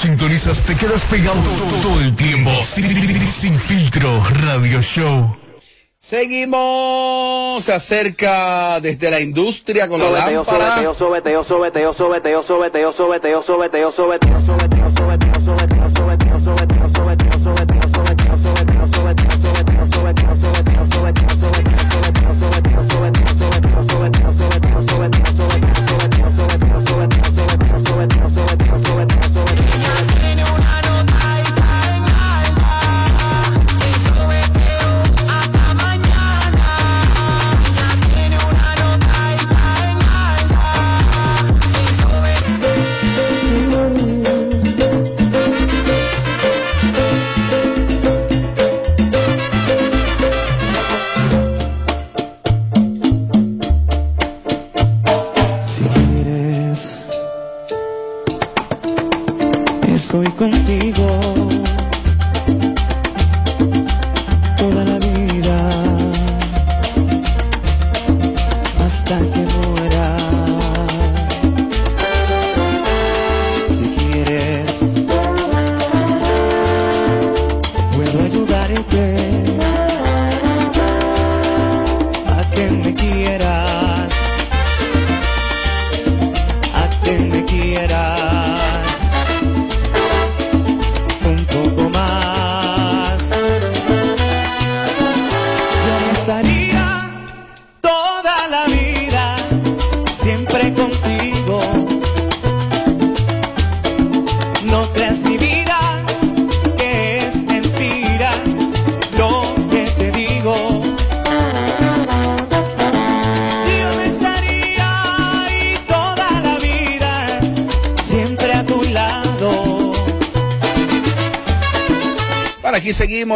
sintonizas te quedas pegado todo, el tiempo. Sin, sin filtro Radio Show. Seguimos, se acerca desde la industria con la lámpara.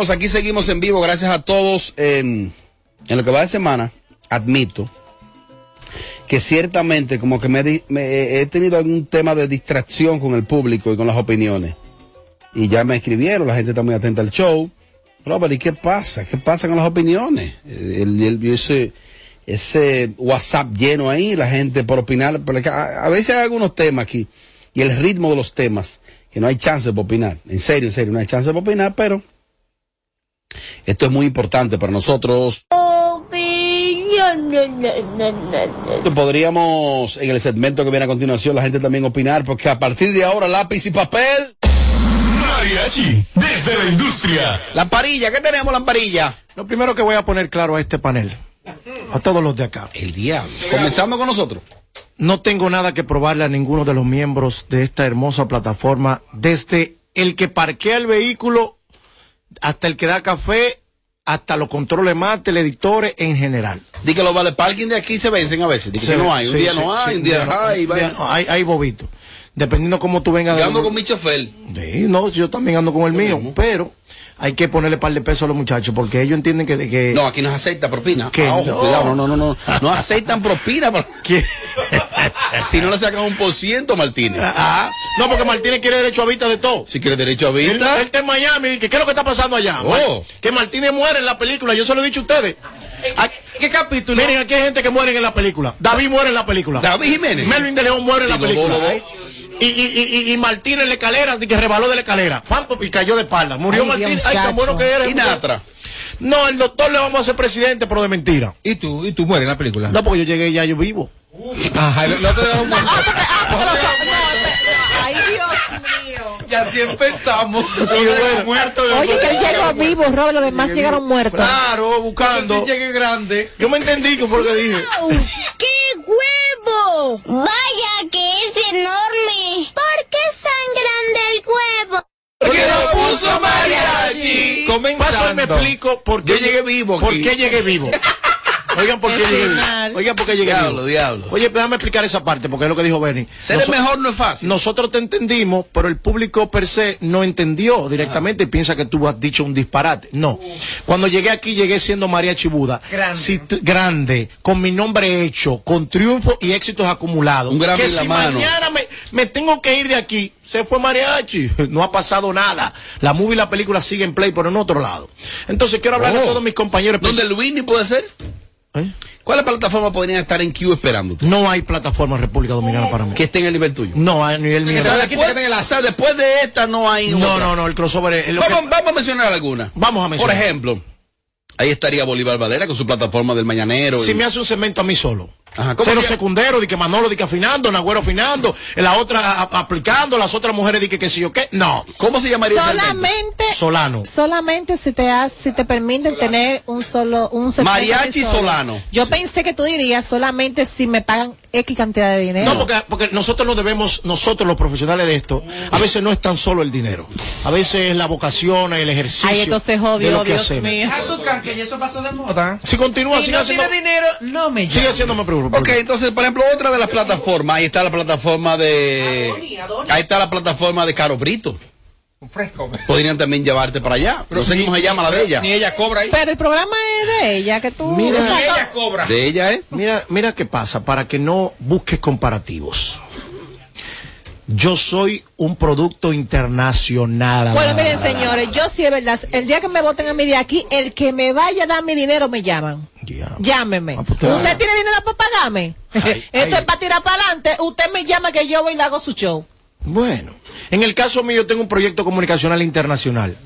Aquí seguimos en vivo. Gracias a todos. En, lo que va de semana, admito que ciertamente como que me, he tenido algún tema de distracción con el público y con las opiniones. Y ya me escribieron, la gente está muy atenta al show. Robert, ¿y qué pasa? ¿Qué pasa con las opiniones? El, el- ese, WhatsApp lleno ahí, la gente por opinar. a, a veces hay algunos temas aquí y el ritmo de los temas que no hay chance de opinar. En serio, en serio, no hay chance de opinar, pero esto es muy importante para nosotros. Podríamos, en el segmento que viene a continuación, la gente también opinar, porque a partir de ahora, lápiz y papel. Mariachi, desde la industria. Lamparilla, ¿qué tenemos, lamparilla? Lo primero que voy a poner claro a este panel, a todos los de acá. El diablo. Comenzando con nosotros. No tengo nada que probarle a ninguno de los miembros de esta hermosa plataforma, desde el que parquea el vehículo hasta el que da café, hasta los controles más, editores en general. Di que los vale parking de aquí se vencen a veces. Di que Sí, no hay. Un sí, día sí, no hay, un día no, hay. día hay, hay bobito. Dependiendo cómo tú vengas. Yo de- ando con mi chofer. Sí, no, yo también ando con el mío, pero hay que ponerle par de pesos a los muchachos porque ellos entienden que... que No, aquí no se acepta propina. Ah, ojo, No. cuidado, no, no, no, no. No aceptan propina. pero- que- si no le sacan un por ciento, Martínez. Ah, no, porque Martínez quiere derecho a vista de todo. Si quiere derecho a vista. él está en Miami, que, ¿qué es lo que está pasando allá? Oh. Que Martínez muere en la película, yo se lo he dicho a ustedes. ¿A- ¿Qué capítulo? Miren, aquí hay gente que muere en la película. David muere en la película. David Jiménez. Melvin de León muere en la película. Y, y, y- y Martínez en la escalera, de que rebaló de la escalera. Pam, y cayó de espalda. Murió Ay, Martínez. Dios, Ay, tan bueno que era. Y Natra. No, el doctor le vamos a hacer presidente, pero de mentira. ¿Y tú? ¿Y tú mueres en la película? No, porque yo llegué ya yo vivo. Ajá, no te da un muerto. Ay, Dios mío. Y así empezamos. bueno. muerto. Oye, que él llegó vivo, Robert, los demás llegaron muertos. Claro, buscando. llegué grande. Yo me entendí que fue lo que dije. ¡Qué huevo! Vaya que es enorme. ¿Por qué es tan grande el huevo? Porque lo puso mariachi. Paso y me Comenzando. explico por qué Yo llegué vivo ¿Por aquí. qué llegué vivo? Oigan, ¿por qué llegué. Oigan, ¿por qué llegué Diablo, vivo? diablo. Oye, déjame explicar esa parte, porque es lo que dijo Bernie. Ser el mejor no es fácil. Nosotros te entendimos, pero el público per se no entendió directamente y piensa que tú has dicho un disparate. No. Cuando llegué aquí, llegué siendo María Chibuda. Grande. Si grande, con mi nombre hecho, con triunfo y éxitos acumulados. Un Grammy que si mano. mañana me, me tengo que ir de aquí, se fue mariachi. No ha pasado nada. La movie y la película siguen play, pero en otro lado. Entonces quiero hablar Oh. a todos mis compañeros. ¿Dónde el Winnie puede ser? ¿Eh? ¿Cuáles plataformas podrían estar en queue esperándote? No hay plataforma en República Dominicana para mí. Que esté en el nivel tuyo. No, a nivel O nivel. sea, después, o sea, después de esta no hay No, otra. no, no, el crossover es lo que- Vamos, vamos a mencionar algunas. Vamos a mencionar. Por ejemplo, ahí estaría Bolívar Valera con su plataforma del Mañanero. Si y- me hace un segmento a mí solo. Ajá, ¿cómo Cero secundero, di que Manolo, di que afinando, Nagüero afinando, la otra a- aplicando, las otras mujeres di que qué sé yo qué. No. ¿Cómo se llamaría? Solamente, Solano. solamente si te ha- si te permiten tener un solo un Mariachi de. Solano. Yo pensé que tú dirías solamente si me pagan X cantidad de dinero. No, porque, porque nosotros nos debemos, nosotros los profesionales de esto, a veces no es tan solo el dinero. A veces es la vocación, el ejercicio. Ay, lo que Dios hacemos. mío. Que eso pasó de moda. Si continúa, Si sigue no haciendo, tiene dinero, no me sigue llama. haciéndome preguntas. Ok, entonces, por ejemplo, otra de las plataformas, ahí está la plataforma de... Ahí está la plataforma de Caro Brito. Fresco. Podrían también llevarte para allá. no sé cómo se llama la de ella. Ni ella cobra ahí. Pero el programa es de ella, que tú... Mira. Ni ella cobra. De ella, ¿eh? Mira, mira qué pasa, para que no busques comparativos. Yo soy un producto internacional. Bueno, miren, señores, yo sí es verdad. El día que me voten a mí de aquí, el que me vaya a dar mi dinero me llaman. Ya. Llámeme. Ah, pues te ¿Usted vaya. tiene dinero para pagarme? Ay, Esto ay. es para tirar para adelante. Usted me llama que yo voy y le hago su show. Bueno, en el caso mío yo tengo un proyecto comunicacional internacional.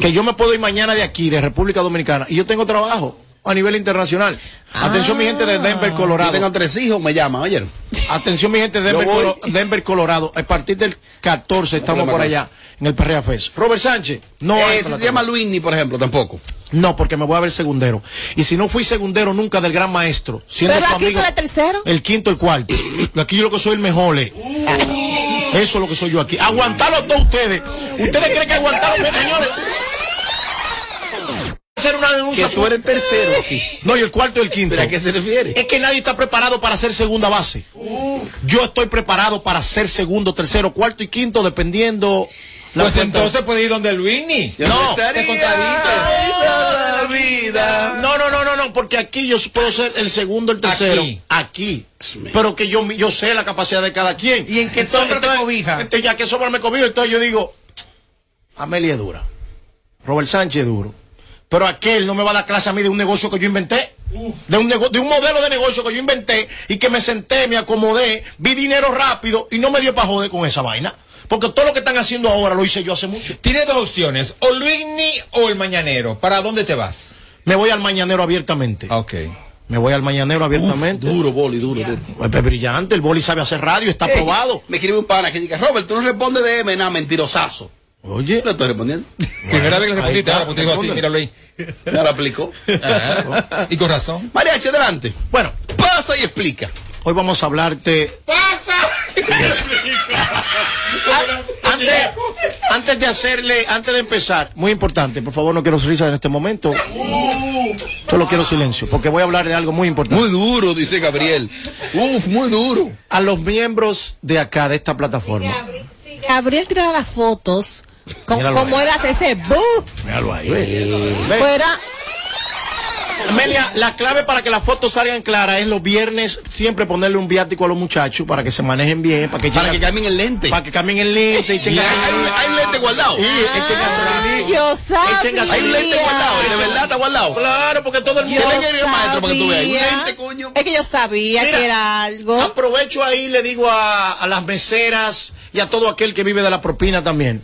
Que yo me puedo ir mañana de aquí, de República Dominicana, y yo tengo trabajo a nivel internacional. Atención mi gente de Denver, Yo Colorado. tengo tres hijos, me llaman, oyeron. Atención mi gente de Yo Denver. Colo- Denver, Colorado. A partir del 14 estamos por allá, en el Perrea Fest. Robert Sánchez, no hay Eh, se plataforma. llama Luini, por ejemplo, tampoco. No, porque me voy a ver segundero. Y si no fui segundero nunca del gran maestro, siendo Pero su aquí amigo. eres tercero. El quinto, el cuarto. Aquí yo lo que soy el mejor. eh. Eso es lo que soy yo aquí. Aguantarlo todos ustedes. ¿Ustedes creen que aguantaron, señores? Hacer una denuncia. Que tú eres tercero aquí. No, y el cuarto y el quinto. ¿Pero a qué se refiere? Es que nadie está preparado para ser segunda base. Yo estoy preparado para ser segundo, tercero, cuarto y quinto, dependiendo. La Pues cuenta. entonces puede ir donde Luini. No, te contradice. la vida. No, no, no, no, no, porque aquí yo puedo ser el segundo, el tercero. Aquí. Aquí. Pero que yo, yo sé la capacidad de cada quien. ¿Y en qué sombra te cobija? Entonces, ya que sombra me cobija, entonces yo digo, Amelia es dura. Robert Sánchez es duro. Pero aquel no me va a dar clase a mí de un negocio que yo inventé. De un, nego- de un modelo de negocio que yo inventé y que me senté, me acomodé, vi dinero rápido y no me dio para joder con esa vaina. Porque todo lo que están haciendo ahora lo hice yo hace mucho. Tienes dos opciones, o Luini o el Mañanero. ¿Para dónde te vas? Me voy al mañanero abiertamente. Ok. Me voy al mañanero abiertamente. Duro, boli, duro, duro. Es es brillante, el boli sabe hacer radio, está Ey, probado. Me escribe un pana que diga, Robert, tú no respondes de M, nada, mentirosazo. Oye, No estoy respondiendo. Primera vez que le respondiste, ahora, te digo así, míralo ahí. Ya lo aplicó. Ajá. Y con razón. Mariachi, adelante. bueno, Pasa y explica. Hoy vamos a hablarte. A- antes, antes de hacerle, antes de empezar, muy importante, por favor, no quiero risas en este momento. Solo quiero silencio, porque voy a hablar de algo muy importante. Muy duro, dice Gabriel. Uf, muy duro. A los miembros de acá, de esta plataforma. Si Gabriel tirara las fotos, como él hace ese Míralo ahí, fuera Amelia, la clave para que las fotos salgan claras es los viernes siempre ponerle un viático a los muchachos para que se manejen bien, para que, Para que cambien el lente. para que cambien el lente, echen hay, hay lente guardado. Sí, echen gasolina. yo Echen sabía. gasolina. Hay lente guardado. De verdad está guardado. Claro, porque todo el mundo. ¿Qué le quiere el maestro para que tú veas? Lente, coño. Es que yo sabía Mira, que era algo. Aprovecho ahí y le digo a, a las meseras y a todo aquel que vive de la propina también.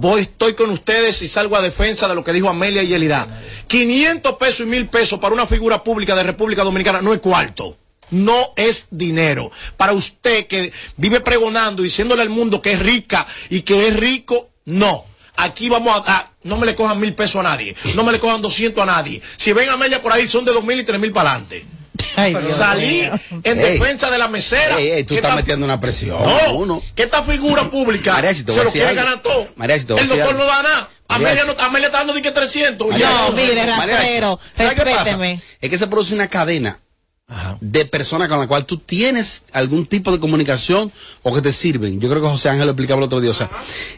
Voy, estoy con ustedes y salgo a defensa de lo que dijo Amelia y Elida. 500 pesos y 1000 pesos para una figura pública de República Dominicana no es cuarto. No es dinero. Para usted que vive pregonando, diciéndole al mundo que es rica y que es rico, no. Aquí vamos a dar, no me le cojan mil pesos a nadie, no me le cojan 200 a nadie. Si ven a Amelia por ahí son de dos mil y tres mil para adelante. Ay, Dios Salí en Ey. defensa de la mesera. Ey, ey, tú Que estás esta- metiendo una presión. No, Uno. que esta figura pública María, si te voy se lo quiere ganar todo. María, si te voy a El doctor no da nada. Amelia, no, Amelia está dando de que 300. Mariachi. Ya. No, mire, rastrero, respéteme. Es que se produce una cadena de personas con la cual tú tienes algún tipo de comunicación o que te sirven. Yo creo que José Ángel lo explicaba el otro día. O sea,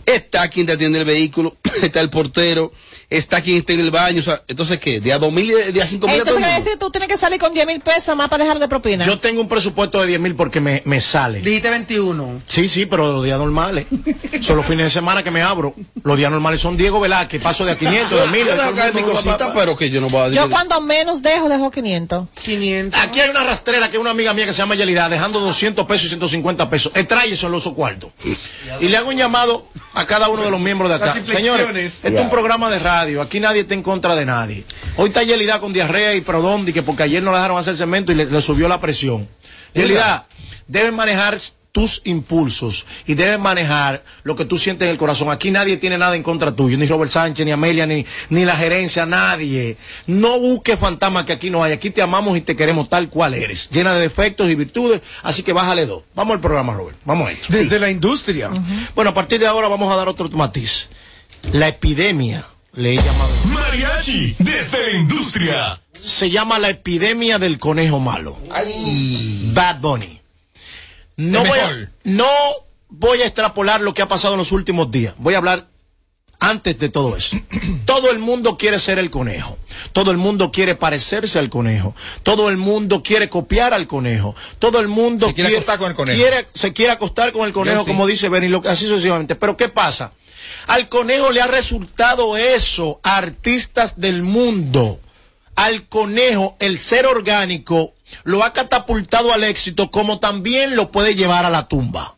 está quien te atiende el vehículo, está el portero, está quien esté en el baño. O sea, entonces, ¿qué? ¿De a dos mil de a cinco mil a Entonces mundo? decir tú tienes que salir con 10 mil pesos más para dejar de propina. Yo tengo un presupuesto de 10 mil porque me, me sale. Dijiste 21. Sí, sí, pero los días normales. Son los fines de semana que me abro. Los días normales son Diego Velázquez, paso de a 500, de 1000. Yo dejo caer mi cosita, pero que yo no voy a Yo decir. cuando menos dejo, dejo 500. 500. Aquí hay una rastrera que es una amiga mía que se llama Yelida, dejando 200 pesos y 150 pesos. Trae eso en los cuartos. Y le hago un llamado a cada uno de los miembros de acá. Señores, este es un programa de radio. Aquí nadie está en contra de nadie. Hoy está Yelida con diarrea y prodón, que porque ayer no la dejaron hacer cemento y le, le subió la presión. Yelida, debes manejar tus impulsos y debes manejar lo que tú sientes en el corazón. Aquí nadie tiene nada en contra tuyo, ni Robert Sánchez, ni Amelia, ni, ni la gerencia, nadie. No busques fantasmas que aquí no hay. Aquí te amamos y te queremos tal cual eres, llena de defectos y virtudes. Así que bájale dos. Vamos al programa, Robert. Vamos a esto. Desde la industria. Bueno, a partir de ahora vamos a dar otro matiz. La epidemia, le he llamado. Mariachi, desde la industria. Se llama la epidemia del conejo malo. Bad Bunny. No voy, a, no voy a extrapolar lo que ha pasado en los últimos días. Voy a hablar antes de todo eso. Todo el mundo quiere ser el conejo. Todo el mundo quiere parecerse al conejo. Todo el mundo quiere copiar al conejo. Todo el mundo Se quiere acostar con el conejo. quiere- se quiere acostar con el conejo, Yo sí. como dice Benny, así sucesivamente. Pero ¿qué pasa? Al conejo le ha resultado eso a artistas del mundo. Al conejo, el ser orgánico, lo ha catapultado al éxito, como también lo puede llevar a la tumba.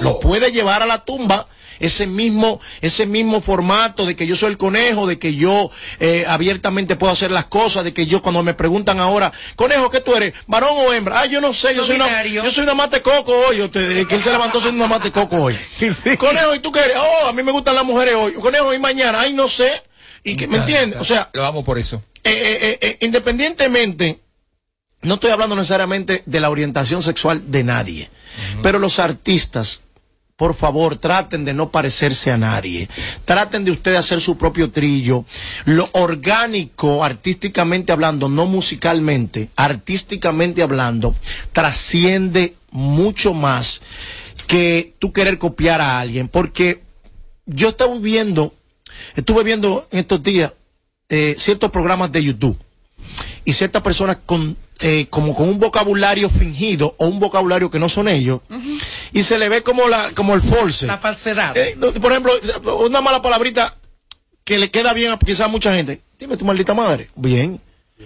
Lo puede llevar a la tumba. Ese mismo, ese mismo formato de que yo soy el conejo, de que yo eh, abiertamente puedo hacer las cosas, de que yo cuando me preguntan ahora, conejo, ¿qué tú eres? ¿Varón o hembra? Ah, yo no sé, yo soy una, yo soy una mate coco hoy. Usted, que él se levantó siendo una mate coco hoy. Conejo, ¿y tú qué eres? Oh, a mí me gustan las mujeres hoy. Conejo, ¿y mañana? Ay, no sé. ¿Y que, ¿Me entiendes? O sea, Lo vamos por eso. eh, eh, independientemente, no estoy hablando necesariamente de la orientación sexual de nadie, pero los artistas, por favor, traten de no parecerse a nadie, traten de ustedes hacer su propio trillo, lo orgánico, artísticamente hablando, no musicalmente, artísticamente hablando, trasciende mucho más que tú querer copiar a alguien, porque yo estaba viendo, estuve viendo en estos días eh, ciertos programas de YouTube y ciertas personas con eh, como con un vocabulario fingido o un vocabulario que no son ellos y se le ve como la como el force. La falsedad. Eh, por ejemplo, una mala palabrita que le queda bien a quizás a mucha gente. Dime tu maldita madre. Bien.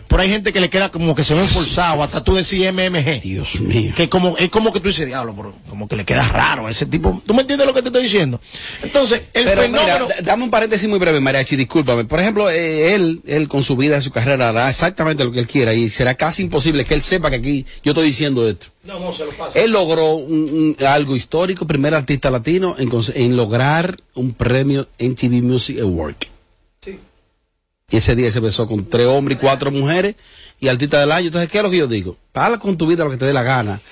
Pero hay gente que le queda como que se ven forzados, hasta tú decís MMG. Dios mío. Que como, es como que tú dices, diablo, pero como que le queda raro a ese tipo. ¿Tú me entiendes lo que te estoy diciendo? Entonces, el Pero fenómeno. dame un paréntesis muy breve, Mariachi, discúlpame. Por ejemplo, eh, él, él con su vida y su carrera hará exactamente lo que él quiera y será casi imposible que él sepa que aquí yo estoy diciendo esto. No, no, se lo pasa. Él logró un- un- algo histórico, primer artista latino en, en lograr un premio MTV Music Award. Y ese día se besó con tres hombres y cuatro mujeres y artista del año. Entonces, ¿qué es lo que yo digo? Habla con tu vida lo que te dé la gana.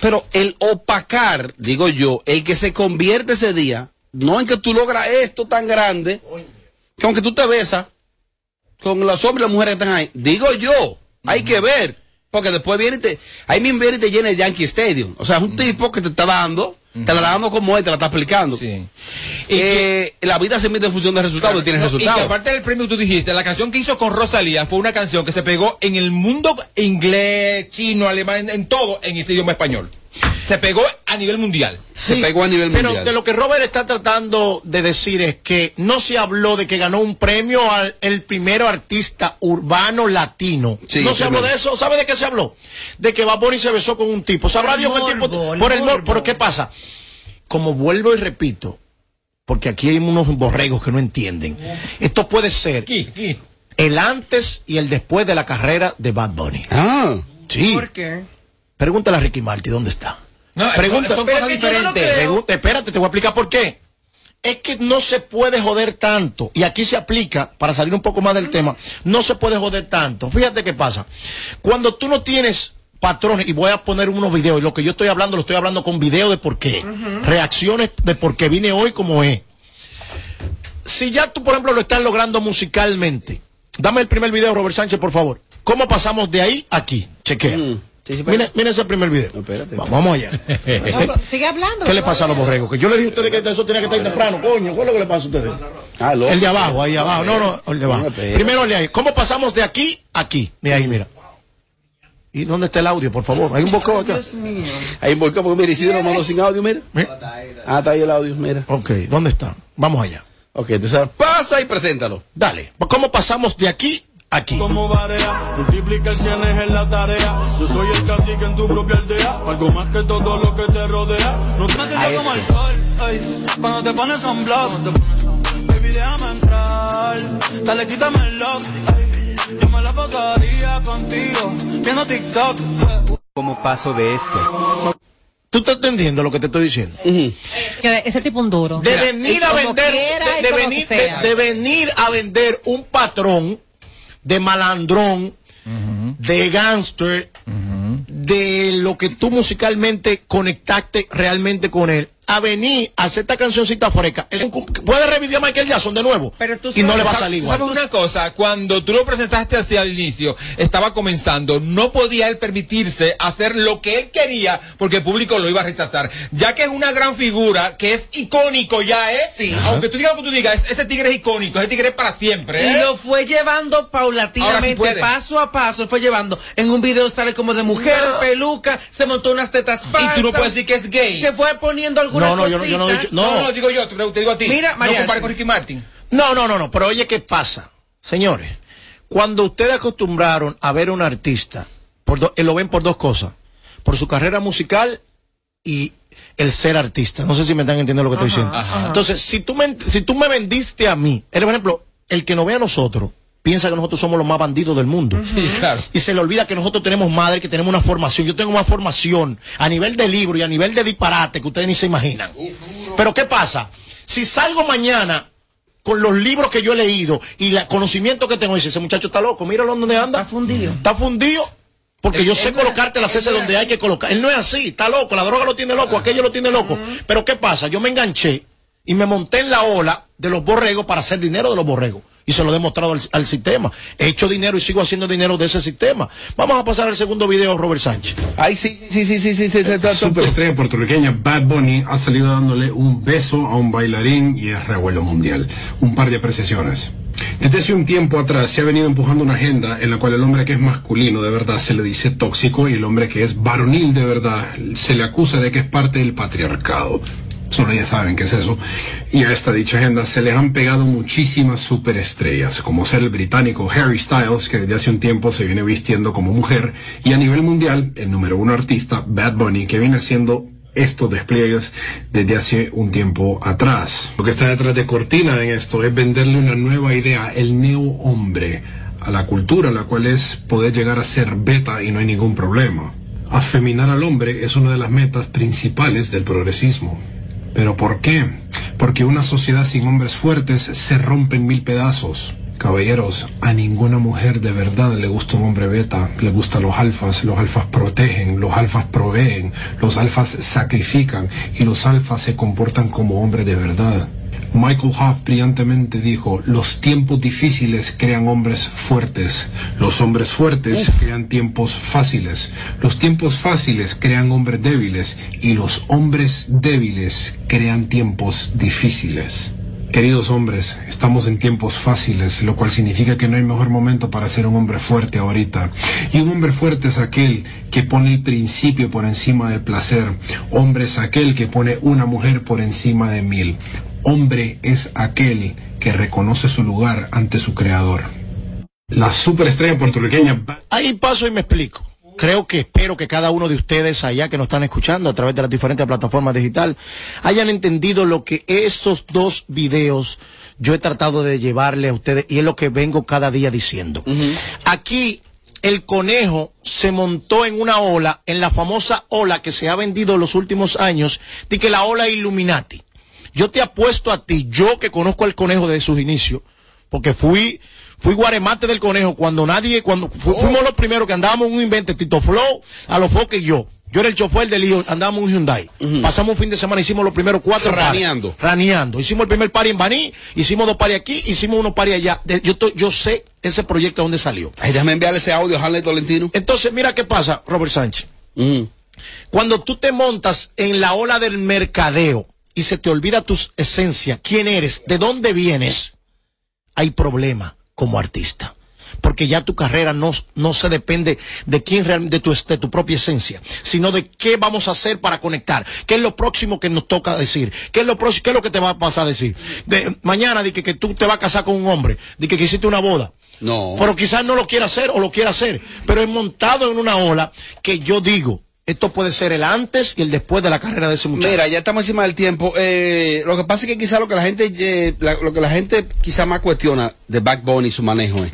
Pero el opacar, digo yo, el que se convierte ese día, no en que tú logras esto tan grande, que aunque tú te besas con los hombres y las mujeres que están ahí, digo yo, hay que ver. Porque después viene y te, ahí mismo viene y te llena el Yankee Stadium. O sea, es un tipo que te está dando, te la está dando como él, te la está explicando. Sí. Eh, la vida se mide en función de resultados y tienes No, Y que resultados. aparte del premio que tú dijiste, la canción que hizo con Rosalía fue una canción que se pegó en el mundo inglés, chino, alemán, en, en todo, en ese idioma español. Se pegó a nivel mundial. se pegó a nivel pero mundial. de lo que Robert está tratando de decir es que no se habló de que ganó un premio al el primero artista urbano latino. Sí, no se habló de eso. ¿Sabe de qué se habló? De que Bad Bunny se besó con un tipo. ¿Sabrá el Dios qué tipo? el por el morbo. Pero ¿qué pasa? Como vuelvo y repito, porque aquí hay unos borregos que no entienden. Esto puede ser Aquí, aquí. el antes y el después de la carrera de Bad Bunny. Ah, Sí. ¿Por qué? Pregúntale a Ricky Marty dónde está. No, Pregunta- son, cosas diferentes. Pregunta, espérate, te voy a explicar por qué. Es que no se puede joder tanto. Y aquí se aplica, para salir un poco más del tema, no se puede joder tanto. Fíjate qué pasa. Cuando tú no tienes patrones, y voy a poner unos videos, y lo que yo estoy hablando, lo estoy hablando con video de por qué. Reacciones de por qué vine hoy como es. Si ya tú, por ejemplo, lo estás logrando musicalmente, dame el primer video, Robert Sánchez, por favor. ¿Cómo pasamos de ahí a aquí? Chequea. Mm. Sí, sí, mira, mira ese primer video. No, espérate. Va- vamos allá. No, sigue hablando. ¿Qué le pasa a los borregos? Que yo le dije a ustedes que eso tenía que estar temprano, coño. ¿Cuál es lo que le pasa a ustedes? Ah, el de abajo, ahí abajo. No, no, el de abajo. Primero el de ahí. ¿Cómo pasamos de aquí a aquí? Mira ahí, mira. ¿Y dónde está el audio, por favor? Hay un bocó acá. Ahí voy, porque mira, Isidro mandó sin audio, mira. Ah, está ahí el audio, mira. Ok, ¿dónde está? Vamos allá. Ok, entonces pasa y preséntalo. Dale. ¿Cómo pasamos de aquí a aquí? Como barea, multiplica el cienes en la tarea. Yo soy el cacique en tu propia aldea, algo más que todo lo que te rodea. No te sientas como el sol, ey, cuando te pones un blog. Baby, déjame entrar, dale, quítame el lock, ey. Yo me la pasaría contigo, viendo TikTok. ¿Cómo paso de esto? ¿Tú estás entendiendo lo que te estoy diciendo? Que ese tipo un duro. De venir a vender, quiera de, y de como venir, que sea. de, de venir a vender un patrón de malandrón, de gangster, de lo que tú musicalmente conectaste realmente con él, a venir a hacer esta cancioncita fresca. Es un, puede revivir a Michael Jackson de nuevo Pero tú y no sabes- le va a salir igual. ¿Sabes una cosa? Cuando tú lo presentaste hacia el inicio, estaba comenzando, no podía él permitirse hacer lo que él quería porque el público lo iba a rechazar. Ya que es una gran figura, que es icónico ya, ¿eh? Sí. Aunque tú digas lo que tú digas, es- ese tigre es icónico, ese tigre es para siempre, Y ¿eh? lo fue llevando sí paulatinamente, paso a paso, fue llevando. En un video sale como de mujer, peluca, se montó unas tetas falsas. Y tú no puedes decir que es gay. Se fue poniendo algunas No, no, yo no- yo no he dicho- no. No, no, digo yo, te, te digo a ti. Mira, no María, compares sí. con Ricky Martin. No, no, no, no, pero oye, ¿qué pasa? Señores, cuando ustedes acostumbraron a ver a un artista, por do- eh, lo ven por dos cosas, por su carrera musical y el ser artista. No sé si me están entendiendo lo que estoy diciendo. Entonces, si tú, me, si tú me vendiste a mí, eres, por ejemplo, el que nos ve a nosotros, piensa que nosotros somos los más bandidos del mundo. Sí, claro. Y se le olvida que nosotros tenemos madre, que tenemos una formación. Yo tengo más formación a nivel de libro y a nivel de disparate que ustedes ni se imaginan. Pero ¿qué pasa? Si salgo mañana con los libros que yo he leído y el conocimiento que tengo, dice, ese muchacho está loco, míralo donde anda. Está fundido. Está fundido. Porque yo sé colocarte las heces donde hay que colocar. Él no es así, está loco, la droga lo tiene loco, aquello lo tiene loco. Pero ¿qué pasa? Yo me enganché y me monté en la ola de los borregos para hacer dinero de los borregos. Y se lo he demostrado al, al sistema. He hecho dinero y sigo haciendo dinero de ese sistema. Vamos a pasar al segundo video, Robert Sánchez. Ay, sí, sí, sí, sí, sí, sí, sí, está- está- Superestrella puertorriqueña Bad Bunny ha salido dándole un beso a un bailarín y es revuelo mundial. Un par de apreciaciones. Desde hace un tiempo atrás se ha venido empujando una agenda en la cual el hombre que es masculino de verdad se le dice tóxico y el hombre que es varonil de verdad se le acusa de que es parte del patriarcado. Solo ya saben qué es eso. Y a esta dicha agenda se le han pegado muchísimas superestrellas, como ser el británico Harry Styles, que desde hace un tiempo se viene vistiendo como mujer, y a nivel mundial, el número uno artista, Bad Bunny, que viene haciendo estos despliegues desde hace un tiempo atrás. Lo que está detrás de Cortina en esto es venderle una nueva idea, el neo hombre, a la cultura, la cual es poder llegar a ser beta y no hay ningún problema. Afeminar al hombre es una de las metas principales del progresismo. ¿Pero por qué? Porque una sociedad sin hombres fuertes se rompe en mil pedazos. Caballeros, a ninguna mujer de verdad le gusta un hombre beta, le gustan los alfas, los alfas protegen, los alfas proveen, los alfas sacrifican y los alfas se comportan como hombres de verdad. Michael Huff brillantemente dijo, los tiempos difíciles crean hombres fuertes, los hombres fuertes crean tiempos fáciles, los tiempos fáciles crean hombres débiles y los hombres débiles crean tiempos difíciles. Queridos hombres, estamos en tiempos fáciles, lo cual significa que no hay mejor momento para ser un hombre fuerte ahorita. Y un hombre fuerte es aquel que pone el principio por encima del placer. Hombre es aquel que pone una mujer por encima de mil. Hombre es aquel que reconoce su lugar ante su creador. La superestrella puertorriqueña Ahí paso y me explico. Creo que espero que cada uno de ustedes allá que nos están escuchando a través de las diferentes plataformas digitales hayan entendido lo que estos dos videos yo he tratado de llevarle a ustedes y es lo que vengo cada día diciendo. Aquí el conejo se montó en una ola, en la famosa ola que se ha vendido en los últimos años, de que la ola Illuminati. Yo te apuesto a ti, yo que conozco al conejo desde sus inicios, porque fui, fui guaremate del conejo cuando nadie, cuando fu- fuimos los primeros que andábamos en un invento, Tito Flow, a los foques y yo. Yo era el chofer del hijo, andábamos en un Hyundai. Pasamos un fin de semana, hicimos los primeros cuatro. Raneando. Raneando. Hicimos el primer pari en Baní, hicimos dos pari aquí, hicimos unos pari allá. De- yo, to- yo sé ese proyecto dónde salió. Ay, déjame enviarle ese audio a Hanley Tolentino. Entonces, mira qué pasa, Robert Sánchez. Cuando tú te montas en la ola del mercadeo, y se te olvida tu esencia, quién eres, de dónde vienes, hay problema como artista. Porque ya tu carrera no, no se depende de quién realmente, de tu, de tu propia esencia, sino de qué vamos a hacer para conectar. ¿Qué es lo próximo que nos toca decir? ¿Qué es lo próximo, qué es lo que te va a pasar a decir? De, mañana, di que, que tú te vas a casar con un hombre, di que, que hiciste una boda. No. Pero quizás no lo quiera hacer o lo quiera hacer, pero es montado en una ola que yo digo, esto puede ser el antes y el después de la carrera de ese muchacho. Mira, ya estamos encima del tiempo. Eh, lo que pasa es que quizá lo que la gente, eh, la- lo que la gente quizá más cuestiona de Backbone y su manejo es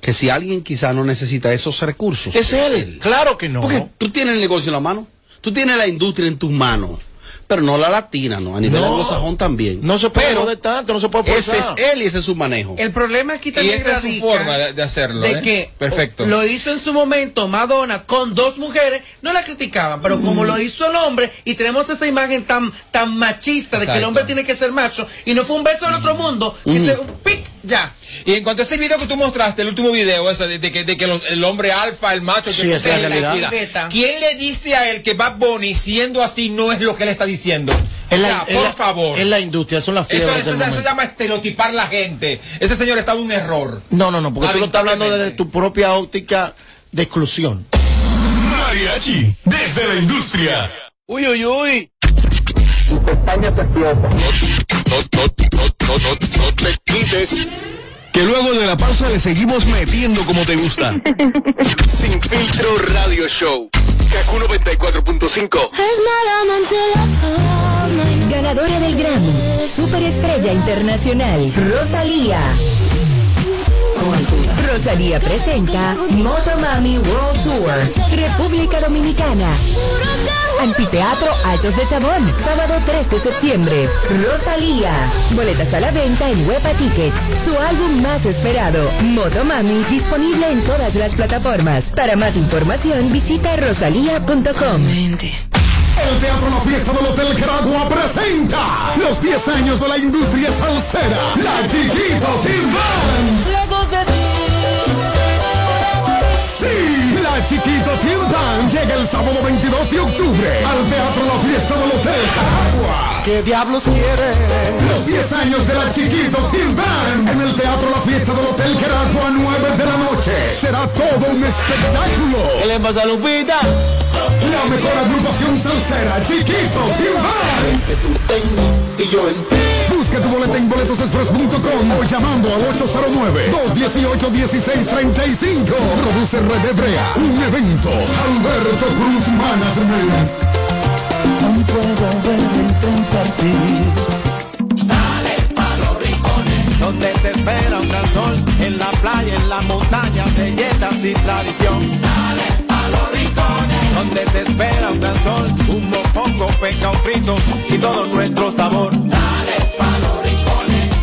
que si alguien quizá no necesita esos recursos. Es él, claro que no. Porque tú tienes el negocio en la mano, tú tienes la industria en tus manos, pero no la latina, ¿no? A nivel No. anglosajón también. No se puede Pero tanto, no se puede ese es él y ese es su manejo. El problema aquí Y también esa es su forma de, hacerlo. de ¿eh? que Perfecto. lo hizo en su momento Madonna con dos mujeres, no la criticaban, pero como lo hizo el hombre y tenemos esa imagen tan tan machista de que el hombre tiene que ser macho y no fue un beso del otro mundo, que se pic ya. Y en cuanto a ese video que tú mostraste, el último video, ese de, de que, de que los- el hombre alfa, el macho, Sí, que es la realidad. vida. ¿Quién le dice a él que Bad Bunny, siendo así, no es lo que él está diciendo? Es O la, sea, es por la- favor. Es la industria, son las Eso, fiebres eso, del eso llama estereotipar la gente. Ese señor está en un error. No, no, no, porque tú lo estás hablando desde tu propia óptica de exclusión. Mariachi, desde la industria. Uy, uy, uy. No, no, no, no, no, no te quites. Que luego de la pausa le seguimos metiendo como te gusta. Sin filtro radio show. Kaku 94.5. Ganadora del Grammy, Superestrella Internacional, Rosalía. Rosalía presenta Motomami World Tour, República Dominicana. Anfiteatro Altos de Chabón, sábado 3 de septiembre. Rosalía. Boletas a la venta en Huepa Tickets. Su álbum más esperado, Motomami, disponible en todas las plataformas. Para más información, visita rosalía.com. El Teatro La Fiesta del Hotel Caragua presenta los 10 años de la industria salsera, la Chiquito sábado 22 de octubre al Teatro La Fiesta del Hotel Caragua. ¿Qué diablos quiere? Los 10 años de la Chiquito Timban en el Teatro La Fiesta del Hotel Caragua, 9 de la noche. Será todo un espectáculo. ¿Qué le pasa a Lupita? La mejor agrupación salsera, Chiquito Timban. Y yo en ti. Busca tu boleta en boletosexpress.com o llamando al 809-218-1635. Produce Red Hebrea. Un evento. Alberto Cruz Management. Aún puedo ver el tren partir. Dale pa' los rincones. Donde te espera un gran sol. En la playa, en la montaña, belletas y tradición. Dale pa' los rincones. Donde te espera un gran sol. Un mopongo, peca, un frito y todo nuestro sabor. Dale.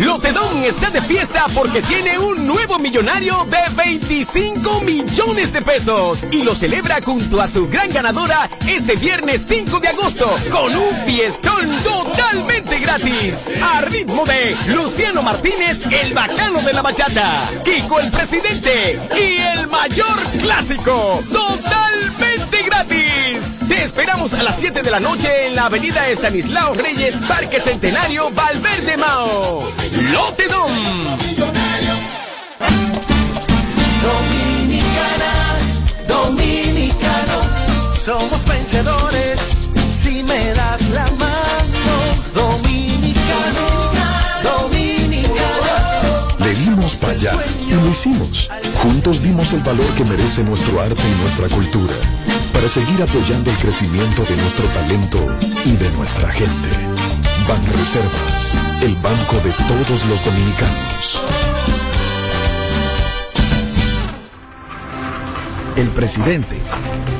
Lotedón está de fiesta porque tiene un nuevo millonario de 25 millones de pesos y lo celebra junto a su gran ganadora este viernes 5 de agosto con un fiestón totalmente gratis. A ritmo de Luciano Martínez, el bacano de la bachata, Kiko el presidente y el mayor clásico totalmente gratis. Te esperamos a las 7 de la noche en la avenida Estanislao Reyes, Parque Centenario, Valverde Mao. Lotedom. Dominicana, dominicano, somos vencedores si me das la mano. Para allá y lo hicimos. Juntos dimos el valor que merece nuestro arte y nuestra cultura para seguir apoyando el crecimiento de nuestro talento y de nuestra gente. Banreservas, el banco de todos los dominicanos. El presidente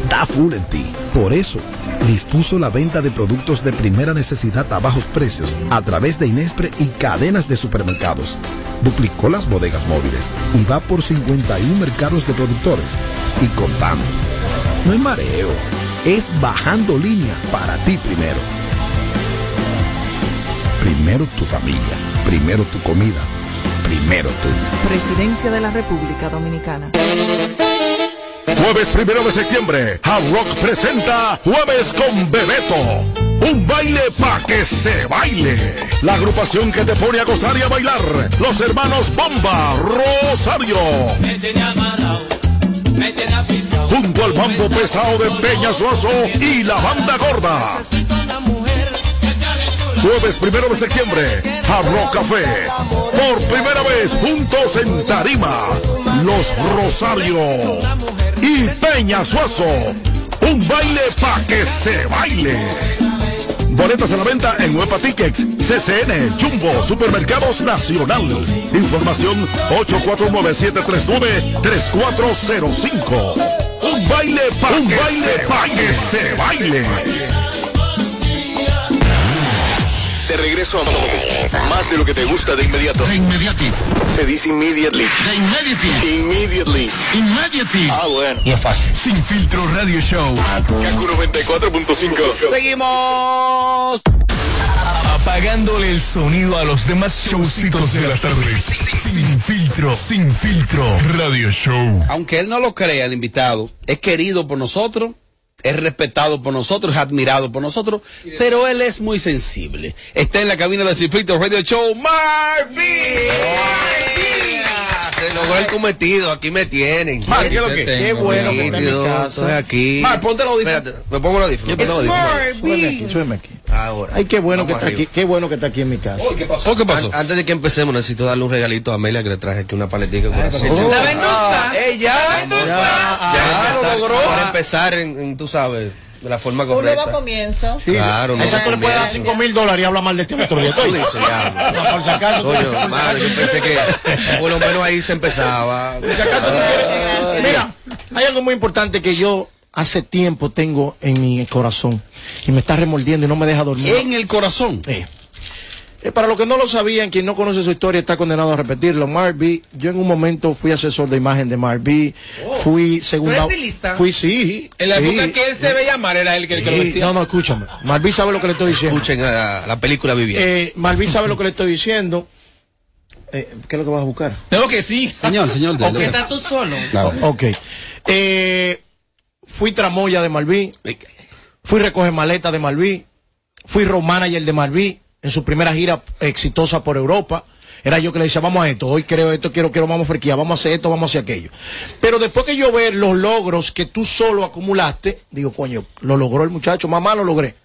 da full en ti. Por eso, dispuso la venta de productos de primera necesidad a bajos precios a través de Inespre y cadenas de supermercados. Duplicó las bodegas móviles y va por 51 mercados de productores. Y contando. No es mareo, es bajando línea para ti primero. Primero tu familia, primero tu comida, primero tú. Presidencia de la República Dominicana. Jueves primero de septiembre, Hard Rock presenta Jueves con Bebeto. Un baile pa' que se baile. La agrupación que te pone a gozar y a bailar. Los hermanos Bomba Rosario. Junto al bambo pesado de Peña Suazo y la banda gorda. Jueves primero de septiembre, Hard Rock Café. Por primera vez juntos en Tarima. Los Rosario y Peña Suazo. Un baile pa' que se baile. Boletas a la venta en Huepa Tickets, CCN, Jumbo, Supermercados Nacional. Información 849-739-3405. Un baile pa' Un que, baile se, pa baile. que se baile. De regreso a más de lo que te gusta de inmediato. De inmediati. Se dice immediately. De immediati. Immediately. Immediati. Ah, bueno. Y es fácil. Sin filtro radio show. Kaku 94.5. Seguimos. Apagándole el sonido a los demás showcitos de las tardes. Sin filtro, sin filtro, radio show. Aunque él no lo crea, el invitado es querido por nosotros, es respetado por nosotros, es admirado por nosotros, pero él es muy sensible. Está en la cabina de Sin Filtro Radio Show, Marvin. Se logró el cometido, aquí me tienen. Mar, ¿qué es lo que? Qué bueno que está en mi casa. Estoy aquí. Mar, ponte el audífono. Espérate, me pongo el audífono. me pongo el audífono. Súbeme aquí, súbeme aquí. Ahora. Ay, qué bueno que está aquí, qué bueno que está aquí en mi casa. ¿Qué pasó? ¿Qué pasó? An- Antes de que empecemos, necesito darle un regalito a Amelia que le traje aquí una paletica. con aceite. La vendusa. ¡Ey, ya! Ya, lo logró. Para empezar, en, tú sabes, de la forma Un nuevo correcta. comienzo. Claro, no. Esa tú le puedes dar 5 mil dólares y habla mal de ti otro día. Tú dices, ya. No, por si acaso. Coño, yo pensé que por lo menos ahí se empezaba. Por si acaso tú Mira, hay algo muy importante que yo hace tiempo tengo en mi corazón y me está remordiendo y no me deja dormir. En el corazón. Eh. Eh, para los que no lo sabían, quien no conoce su historia está condenado a repetirlo. Mark B, yo en un momento fui asesor de imagen de Mark B, fui segunda... ¿Tú eres estilista? Fui, sí. En la sí. época que él se veía mal era él que, el que lo vestía. no, no, escúchame. Mark B sabe lo que le estoy diciendo. Escuchen a la, la película Viviendo. Eh, Marvin sabe lo que le estoy diciendo. Eh, ¿Qué es lo que vas a buscar? Tengo que sí. Señor, señor. ¿O qué estás tú solo? O- ok. Eh, fui tramoya de Malví. Fui recoger maleta de Malví. Fui road manager de Malví en su primera gira exitosa por Europa. Era yo que le decía, vamos a esto, hoy creo esto, quiero, quiero, vamos a friquear, vamos a hacer esto, vamos a hacer aquello. Pero después que yo ver los logros que tú solo acumulaste, digo, coño, lo logró el muchacho, mamá lo logré.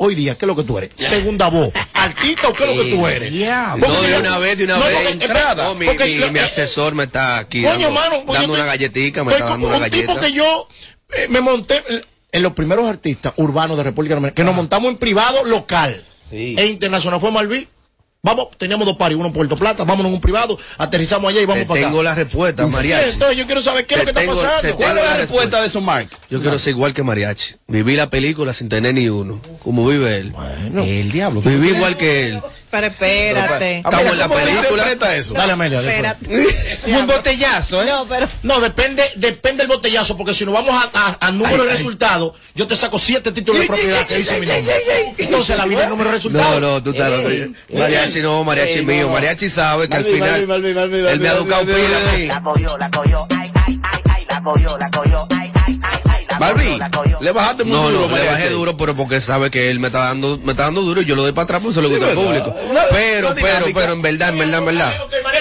Hoy día, ¿qué es lo que tú eres? Segunda voz. ¿Artista o qué es lo que tú eres? No, de yo- una vez, de una No, vez. entrada. No, mi, porque mi- lo- mi asesor me está aquí Coño, dando, mano, porque dando yo una galletica, me estoy está dando una un tipo galleta. que yo eh, me monté en- en los primeros artistas urbanos de República Dominicana, que nos montamos en privado local e internacional. Fue Malví. Vamos, teníamos dos paris, uno en Puerto Plata, vámonos en un privado, aterrizamos allá y vamos Te para acá. tengo la respuesta, Sí, mariachi. entonces yo quiero saber qué es lo que está pasando. ¿Cuál es la la respuesta de eso, Mark? Yo quiero ser igual que mariachi. Viví la película sin tener ni uno. Como vive él. El diablo. Viví igual que él. Pero espérate. Estamos en la ¿Cómo película. eso? Dale, Amelia. Espérate. Un botellazo, ¿eh? No, pero. No, depende, depende del botellazo, porque si nos vamos a, a- a número de resultados, yo te saco siete títulos de propiedad que dice mi nombre. Entonces la vida es número de resultados. No, no, tú estás loco. Mariachi no, mariachi mío. no. Mariachi sabe que al final. Él me ha educado pila a Malví. mí. La cogió, la cogió, ay, ay, ay, ay, la cogió, la cogió, cogió. le bajaste muy No, duro, no, le bajé duro, pero porque sabe que él me está dando, me está dando duro y yo lo doy para atrás porque se lo Sí, gusta al ¿verdad? público. Pero, pero, pero en verdad, en verdad, en verdad.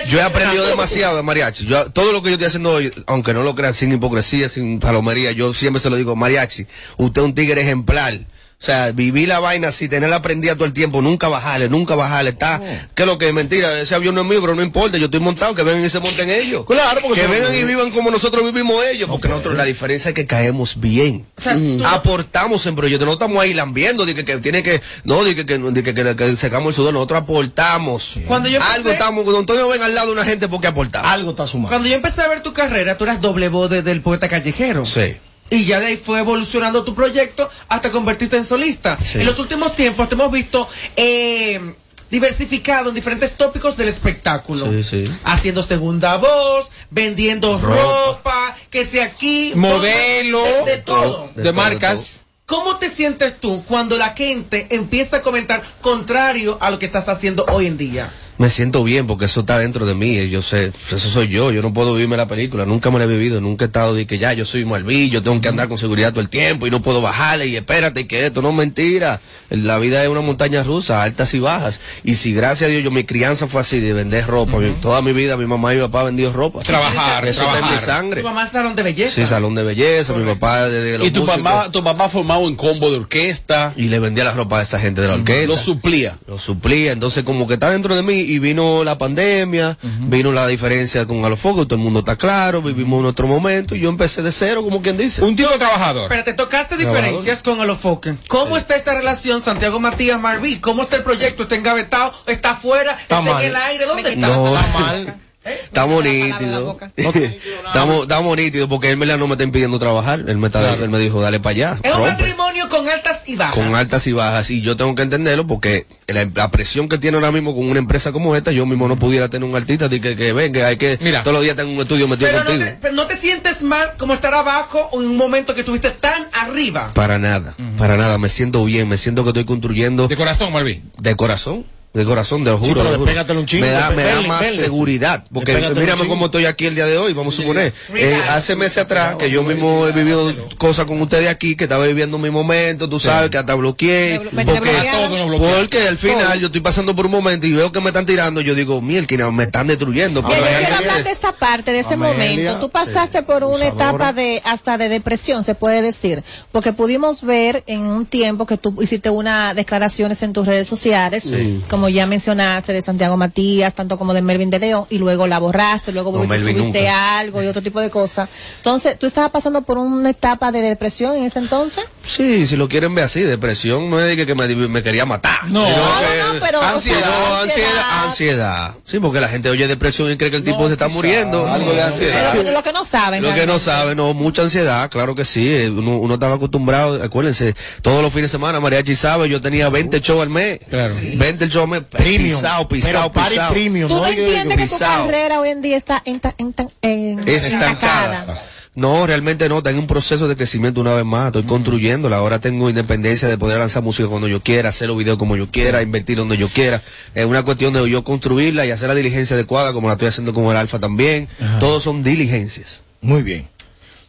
Yo he aprendido demasiado de mariachi. Yo, todo lo que yo estoy haciendo hoy, aunque no lo crean, sin hipocresía, sin palomería, yo siempre se lo digo, mariachi, usted es un tigre ejemplar. O sea, viví la vaina así, tenerla prendida todo el tiempo, nunca bajarle, nunca bajarle. Está, que lo que es mentira, ese avión no es mío, pero no importa, yo estoy montado, que vengan y se monten ellos. Claro, porque que vengan y vivan como nosotros vivimos ellos, porque nosotros la diferencia es que caemos bien. O sea, tú- Aportamos en proyectos, no estamos ahí lambiendo, de que, que tiene que, no, de que, que, de que, que- que secamos el sudor, nosotros aportamos. Cuando yo Algo empecé- estamos, don Antonio ven al lado de una gente porque aportamos. Algo está sumando. Cuando yo empecé a ver tu carrera, tú eras doble voz de- del poeta callejero. Sí. Y ya de ahí fue evolucionando tu proyecto hasta convertirte en solista. Sí. En los últimos tiempos te hemos visto eh, diversificado en diferentes tópicos del espectáculo. Sí, sí. Haciendo segunda voz, vendiendo ropa, que sea aquí. Modelo. De, de todo. De, De todo, marcas. ¿Cómo te sientes tú cuando la gente empieza a comentar contrario a lo que estás haciendo hoy en día? Me siento bien porque eso está dentro de mí. Yo sé, eso soy yo. Yo no puedo vivirme la película. Nunca me la he vivido. Nunca he estado de que ya yo soy Malví, yo tengo que andar con seguridad todo el tiempo y no puedo bajarle y espérate y que esto no es mentira. La vida es una montaña rusa, altas y bajas. Y si gracias a Dios yo mi crianza fue así de vender ropa. Toda mi vida mi mamá y mi papá vendido ropa. Trabajar, Eso está en mi trabajar. sangre. Tu mamá es salón de belleza. Sí, salón de belleza, mi papá desde los Y tu músicos. mamá, tu mamá formado en combo de orquesta. Y le vendía la ropa a esa gente de la orquesta. Lo suplía. Lo suplía. Entonces, como que está dentro de mí y vino la pandemia, vino la diferencia con Alofoco, todo el mundo está claro, vivimos nuestro momento y yo empecé de cero, como quien dice. Un tipo trabajador. Pero te tocaste diferencias con Alofoque. ¿Cómo está esta relación Santiago Matías Marví? ¿Cómo está el proyecto? ¿Está engavetado? ¿Está afuera? ¿Está, en el aire? ¿Dónde está? No. Está mal. Estamos nítidos. Estamos, estamos nítidos porque él me la- no me está impidiendo trabajar. Él me, está, él me dijo, dale para allá. Es un rompe". matrimonio con altas y bajas. con altas y bajas y yo tengo que entenderlo porque la, la presión que tiene ahora mismo con una empresa como esta yo mismo no pudiera tener un artista de que, que venga hay que todos los días tengo un estudio metido Pero no, contigo te, pero no te sientes mal como estar abajo o en un momento que estuviste tan arriba. para nada para nada me siento bien me siento que estoy construyendo De corazón, Malví. de corazón de corazón, te lo juro. pero te lo juro. despégatelo un chingo, me da, me da más seguridad. Porque mírame cómo estoy aquí el día de hoy, vamos a suponer. Eh, hace meses atrás, que yo mismo he vivido cosas con ustedes aquí, que estaba viviendo mi momento, tú sabes, que hasta bloqueé. Porque, al final yo estoy pasando por un momento y veo que me están tirando, yo digo, mielquina, me están destruyendo. Pero yo quiero hablar de esa parte, de ese Amelia, momento. Tú pasaste por una etapa de hasta de depresión, se puede decir, porque pudimos ver en un tiempo que tú hiciste unas declaraciones en tus redes sociales, Sí. Como ya mencionaste, de Santiago Matías, tanto como de Melvin de León, y luego la borraste, luego No, subiste nunca. algo y otro tipo de cosas. Entonces, ¿tú estabas pasando por una etapa de depresión en ese entonces? Sí, si lo quieren ver así, depresión no es de que, que me, me quería matar. No. No, que- no, no, pero, o ansiedad, sea, no, ansiedad, ansiedad. ansiedad. Sí, porque la gente oye depresión y cree que el tipo se está muriendo. Algo de ansiedad. Pero lo que no saben. Lo que no realmente. sabe, no, mucha ansiedad, claro que sí. eh, Uno, uno estaba acostumbrado, acuérdense, todos los fines de semana, Mariachi sabe, yo tenía 20 shows al mes. Claro. 20 shows al mes, Premium. pisado, Pero premium, ¿Tú no entiendes que tu carrera hoy en día está en, en, en, Es estancada. No, realmente no, está en un proceso de crecimiento una vez más, estoy construyéndola, ahora tengo independencia de poder lanzar música cuando yo quiera, hacer los videos como yo quiera, invertir donde yo quiera, es una cuestión de yo construirla y hacer la diligencia adecuada como la estoy haciendo con el Alfa también, todos son diligencias. Muy bien.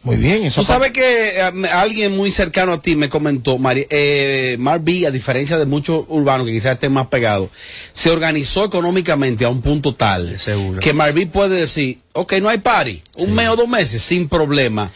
Muy bien. Eso Tú sabes que eh, alguien muy cercano a ti me comentó, Mari, eh, Mar B, a diferencia de muchos urbanos que quizás estén más pegados, se organizó económicamente a un punto tal Seguro. que Mar B puede decir, ok, no hay party, un mes o dos meses, sin problema.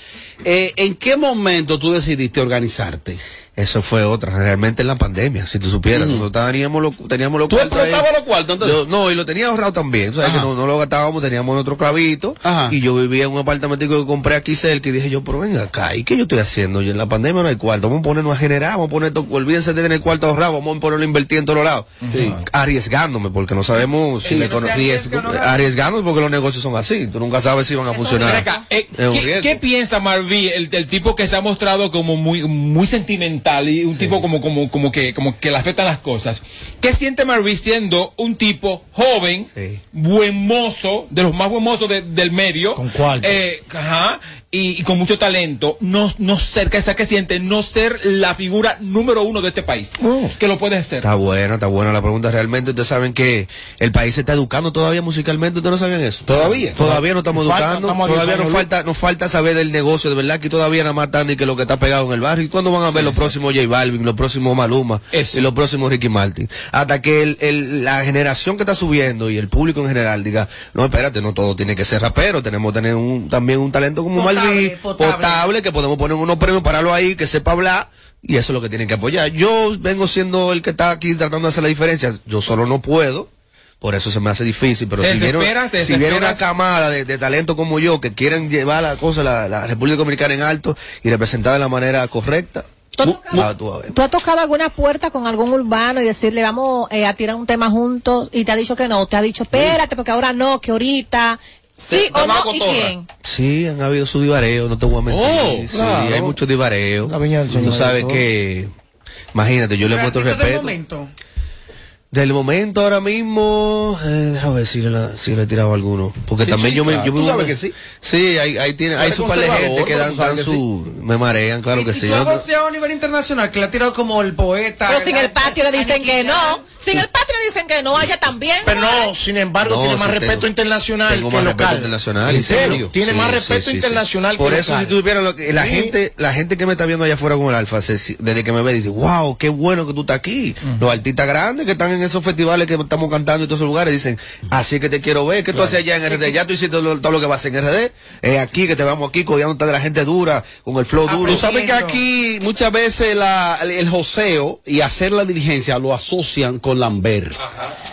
Eh, ¿En qué momento tú decidiste organizarte? Eso fue otra, realmente en la pandemia, si tú supieras, nosotros teníamos los, teníamos los ¿Tú explotabas los cuartos entonces? Yo- no, y lo tenía ahorrado también, o sea, que no, no lo gastábamos, teníamos nuestro clavito, Ajá. y yo vivía en un apartamentico que compré aquí cerca, y dije yo, pero venga acá, ¿y qué yo estoy haciendo? Y en la pandemia no hay cuarto, vamos a ponernos a generar, vamos a poner esto, olvídense de tener cuarto ahorrado, vamos a ponerlo a invertir en todos lados. Sí. Arriesgándome, porque no sabemos si Sí, la ¿no? Arriesgándome porque los negocios son así, tú nunca sabes si van a funcionar. Ven acá, eh, ¿qué, qué piensa Marví, el, el tipo que se ha mostrado como muy muy sentimental y un tipo como como como que como que le afectan las cosas? ¿Qué siente Marví siendo un tipo joven, Sí. buen mozo, de los más buen mozos de- del medio? Con cuarto. Eh, ajá. Y, y con mucho talento, no, no ser, que esa que siente, no ser la figura número uno de este país. Que lo puede ser. Está buena, está buena la pregunta. Realmente ustedes saben que el país se está educando todavía musicalmente. ¿Ustedes no sabían eso? ¿Todavía? Todavía no estamos Falta, educando. estamos todavía nos falta, nos falta saber del negocio. De verdad que todavía nada más están y que lo que está pegado en el barrio. ¿Y cuándo van a ver los próximos J Balvin, los próximos Maluma Eso. y los próximos Ricky Martin? Hasta que el, el- la generación que está subiendo y el público en general diga, no, espérate, no todo tiene que ser rapero. Tenemos que tener un, también un talento como Potable, potable. potable, que podemos poner unos premios, pararlo ahí, que sepa hablar. Y eso es lo que tienen que apoyar. Yo vengo siendo el que está aquí tratando de hacer la diferencia. Yo solo no puedo. Por eso se me hace difícil. Pero ¿Te si viene, si viene una camada de, de talento como yo que quieren llevar la cosa, la, la República Dominicana en alto y representar de la manera correcta, ¿Tú has ah, tocado- tú a ver. ¿Tú has tocado alguna puerta con algún urbano y decirle vamos eh, a tirar un tema juntos y te ha dicho que no? Te ha dicho espérate porque ahora no, que ahorita. Sí o no, ¿y quién? Sí, han habido su divareo, no te voy a mentir. Oh, sí, claro. hay mucho divareo. La viña del Tú sabes que, imagínate, yo le muestro respeto. Del momento ahora mismo, eh, a ver si le, si le he tirado alguno. Porque Sí, también sí, yo me. Yo Tú me- sabes que sí. Sí, hay, hay, tiene, Tú hay su par de gente que dan, tú su. Me marean, claro que ¿Y sí. tú Yo no- a nivel internacional, que le ha tirado como el poeta. Pero sin el patio le dicen que no. Sin el patio le dicen que no, allá también. Pero no, sin embargo, No, tiene más respeto tengo- internacional tengo que más local. respeto internacional. ¿En serio? Tiene más respeto internacional Por que eso, local. si tú supieras lo que la gente, la gente que me está viendo allá afuera con el alfa, desde que me ve, dice, wow, qué bueno que tú estás aquí. Los artistas grandes que están en esos festivales que estamos cantando en todos esos lugares dicen, así que te quiero ver, que tú haces allá en RD, ya tú hiciste lo- todo lo que vas a hacer en RD, es aquí que te vamos aquí codeándote de la gente dura, con el flow duro. Tú sabes que aquí muchas veces la- el joseo y hacer la diligencia lo asocian con Lambert.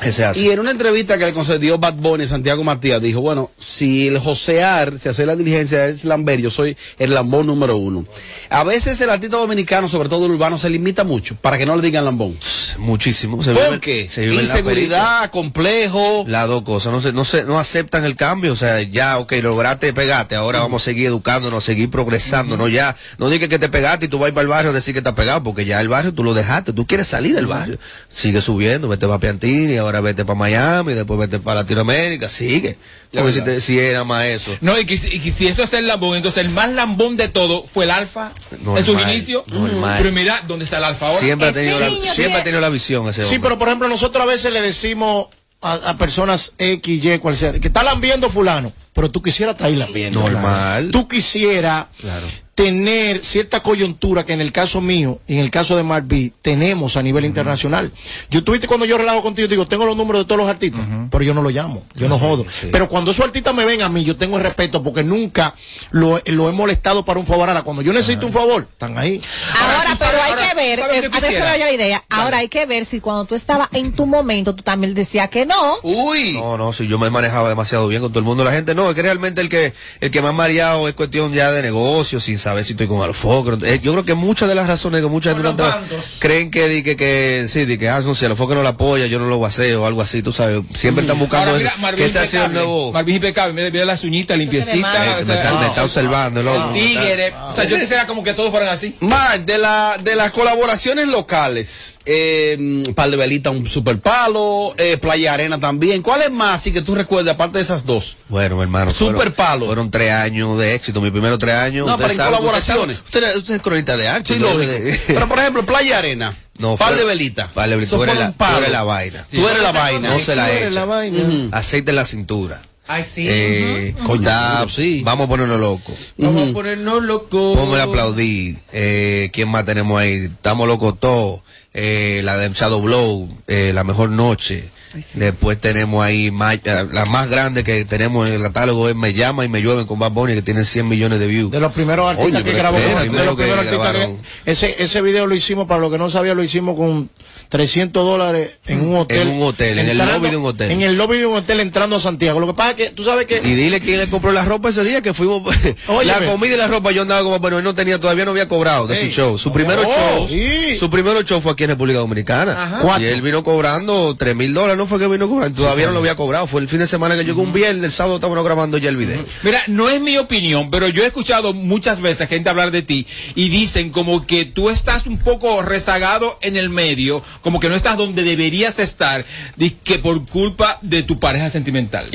Hace. Y en una entrevista que le concedió Bad Bunny, Santiago Matías dijo, bueno, si el josear, si hacer la diligencia es Lambert, yo soy el lambón número uno. A veces el artista dominicano, sobre todo el urbano, se limita mucho para que no le digan lambón. Muchísimo. Se ¿Por vive- qué? se vive en la Inseguridad, complejo. Las dos cosas, no se, no se, no aceptan el cambio, o sea, ya, ok, lograste pegarte, ahora vamos a seguir educándonos, seguir progresando, no ya, no digas que te pegaste y tú vas para el barrio a decir que estás pegado, porque ya el barrio tú lo dejaste, tú quieres salir del barrio, sigue subiendo, vete para Piantini, ahora vete para Miami, después vete para Latinoamérica, sigue, porque si, te- si era más eso. No, y que, si- y que si eso es el lambón, entonces el más lambón de todo fue el alfa en sus inicios. normal. Pero mira, ¿dónde está el alfa ahora? Siempre ha tenido, la, siempre ha tenido la visión ese Sí, hombre. pero por ejemplo, nosotros a veces le decimos a, a personas X, Y, cual sea, que está lambiendo fulano, pero tú quisieras estar ahí lambiendo. Normal. Tú quisieras Claro. Tener cierta coyuntura que en el caso mío y en el caso de Mark B tenemos a nivel internacional. Yo tuviste cuando yo relajo contigo, digo, tengo los números de todos los artistas, pero yo no lo llamo, yo no jodo. Pero cuando esos artistas me ven a mí, yo tengo el respeto porque nunca lo, lo he molestado para un favor. Ahora, cuando yo necesito un favor, están ahí. Ahora, pero hay ahora, que ver, ¿sabes eh, a ver si quisiera? me vaya la idea. Ahora hay que ver si cuando tú estabas en tu momento, tú también decías que no. Uy. No, no, si yo me manejaba demasiado bien con todo el mundo, la gente no, es que realmente el que el que más mareado es cuestión ya de negocio, sin saber si estoy con Alfocro. Eh, yo creo que muchas de las razones que muchas durante la- creen que, di que, que sí, di que ah, no, si Alfocro no la apoya, yo no lo voy a hacer o algo así, tú sabes, siempre están buscando Ahora mira, que ese ha sido el nuevo Marvin impecable, mira, mira las uñitas limpiecitas. Eh, o me, está, me está observando, loco. tigre. O sea, yo quisiera como que todos fueran así. Mar, de, la, de las colaboraciones locales, eh, Pal de Velita, un super palo, eh, Playa Arena también. ¿Cuál es más así que tú recuerdas, aparte de esas dos? Bueno, mi hermano. Super fueron- palo. Fueron tres años de éxito, mis primeros tres años. No, saben- colaboraciones. Usted, usted es cronista de arte. Sí, ¿no? lógico. Pero por ejemplo, Playa Arena, No, fue- de Velita. Pal de Velita. Eso Tú eres fue la- un palo. tú eres la vaina. Tú eres la vaina. No se la echa. la vaina. Ujú. Aceite en la cintura. Ay, sí. Eh, sí. Vamos a ponernos locos. Vamos a ponernos locos. Ponme a aplaudir. Eh, ¿Quién más tenemos ahí? Estamos locos todos. Eh, la de Shadow Blow, eh, La Mejor Noche. Después tenemos ahí eh, la más grande que tenemos en el catálogo es Me Llama y Me Llueven con Bad Bunny que tiene 100 millones de views. De los primeros artistas Oye, que grabó espera, con- de primero los que primeros artistas grabaron. que- ese, ese video lo hicimos, para los que no sabían, lo hicimos con 300 dólares en un hotel. En un hotel, en el lobby de un hotel. En el lobby de un hotel entrando a Santiago. Lo que pasa es que tú sabes que... Y dile quién le compró la ropa ese día que fuimos. la comida y la ropa yo andaba como, bueno, él no tenía, todavía no había cobrado de Ey. su show. Su primer Oh, show, sí. su primer show fue aquí en República Dominicana. Ajá. Y él vino cobrando tres mil dólares, no fue que vino cobrando, todavía no lo había cobrado. Fue el fin de semana que llegó un viernes, el sábado estábamos grabando ya el video. Mira, no es mi opinión, pero yo he escuchado muchas veces gente hablar de ti y dicen como que tú estás un poco rezagado en el medio, como que no estás donde deberías estar, que por culpa de tu pareja sentimental.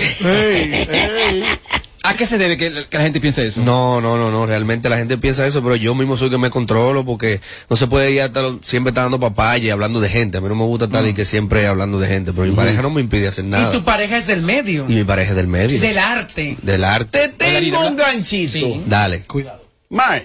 ¿A qué se debe que, que la gente piense eso? No, no, no, no, realmente la gente piensa eso, pero yo mismo soy que me controlo porque no se puede ir hasta lo- siempre estar dando papaya y hablando de gente. A mí no me gusta estar de que siempre hablando de gente, pero mi pareja no me impide hacer nada. Y tu pareja es del medio. Y mi pareja es del medio. Del arte. Del arte. Tengo un ganchito. Dale. Cuidado. Mar,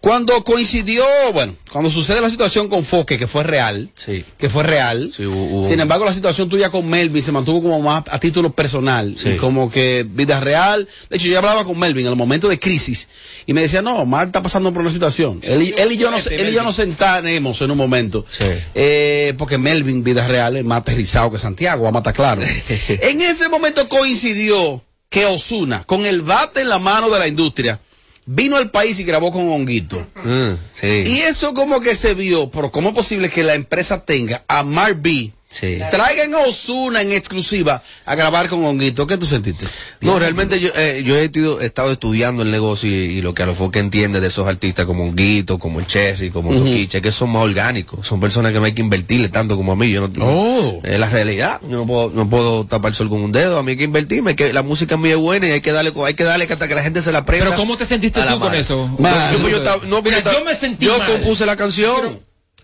cuando coincidió, bueno, cuando sucede la situación con Foque, que fue real, Sí. que fue real, Sí, hubo- hubo- sin embargo la situación tuya con Melvin se mantuvo como más a título personal, Sí. y como que vida real. De hecho, yo hablaba con Melvin en el momento de crisis y me decía, no, Mar está pasando por una situación. Él, y- él y yo nos, él y yo nos sentaremos en un momento, Sí. eh, porque Melvin, vida real, es más aterrizado que Santiago, a estar claro. en ese momento coincidió que Osuna, con el bate en la mano de la industria, vino al país y grabó con Honguito. Mm, sí. Y eso como que se vio, pero ¿cómo es posible que la empresa tenga a Mark B Sí. Traigan a Osuna en exclusiva a grabar con Honguito. ¿Qué tú sentiste? No, realmente yo, eh, yo he, he estado estudiando el negocio y, y lo que a lo que entiende de esos artistas como Honguito, como el Cherry, como Ujú. Toquiche, que son más orgánicos. Son personas que no hay que invertirle tanto como a mí. Yo no, no- Oh. es la realidad. Yo no puedo, no puedo tapar el sol con un dedo. A mí hay que invertirme, que la música mía es buena y hay que darle, hay que darle hasta que la gente se la aprenda. Pero ¿cómo te sentiste tú con eso? Yo, yo no, Mira, yo, me sentí yo mal. compuse la canción.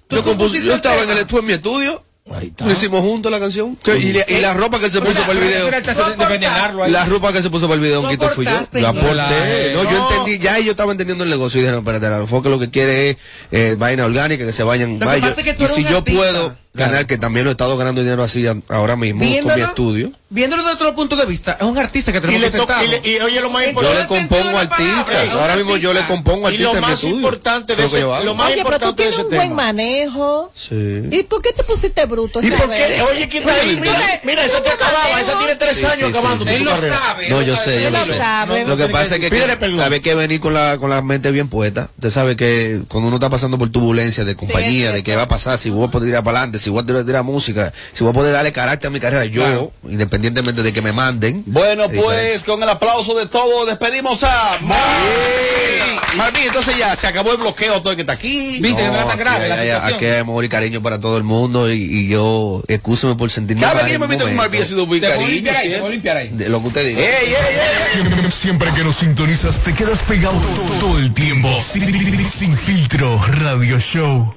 Yo, compuse, yo estaba en el, fue en mi estudio. Lo hicimos juntos la canción. Que- y, la- y la ropa que se puso para el video. La ropa que se puso para el video, Honguito, fui yo. ¿no? aporté. No, yo entendí, ya yo estaba entendiendo el negocio y dije, no, espérate, la Foque lo que quiere es eh, vaina orgánica, que se vayan. Lo que vaya. pasa es que tú y eres si yo artista. puedo ganar, que también lo he estado ganando dinero así ahora mismo con mi estudio. Viéndolo desde otro punto de vista, es un artista que Y tenemos le que sentarnos. y le- y oye, lo más Yo importante. le compongo artistas. Ahora mismo yo le compongo Y lo artistas en mi más estudio. importante de Eso lo ese- yo lo más Oye, pero tú importante tienes un buen tema. manejo. Sí. ¿Y por qué te pusiste bruto? ¿Y por qué? Oye, ¿quién está ahí? Mira, mira, esa te acababa, esa tiene tres Sí, años sí, acabando Él lo sabe. No, yo sé, yo lo lo sé. Lo que pasa es que, Pídele que venir con la, con la mente bien puesta. Usted sabe que cuando uno está pasando por turbulencia de compañía, de qué va a pasar, si voy a poder tirar para adelante, si voy a poder tirar música, si voy a poder darle carácter a mi carrera, yo, Claro. independientemente de que me manden. Bueno, es pues con el aplauso de todos despedimos a Marvin. Marvin, entonces ya se acabó el bloqueo todo el que está aquí. Viste, No, grave hay- la hay- situación. Aquí hay amor y cariño para todo el mundo y, y yo, excúseme por sentirme Cada vez mal que yo me meto con. Marvin ha sido muy Te voy a cariño. limpiar ahí, te siempre. voy a limpiar ahí. De lo que usted diga. ¡Ey, ey, ey! Siempre, siempre que nos sintonizas te quedas pegado todo el tiempo. Sin, sin filtro, radio show.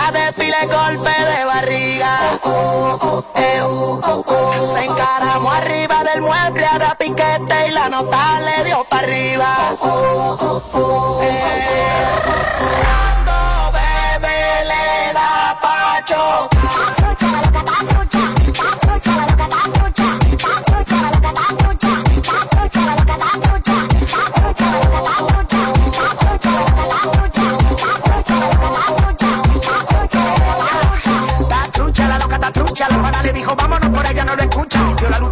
Ella despile golpe de barriga. Se encaramó arriba del mueble a dar piquete y la nota le dio para arriba. Eh, Cuando bebe le da pacho. Trucha, la pana le dijo vámonos por ella no lo escucha. Dio la luz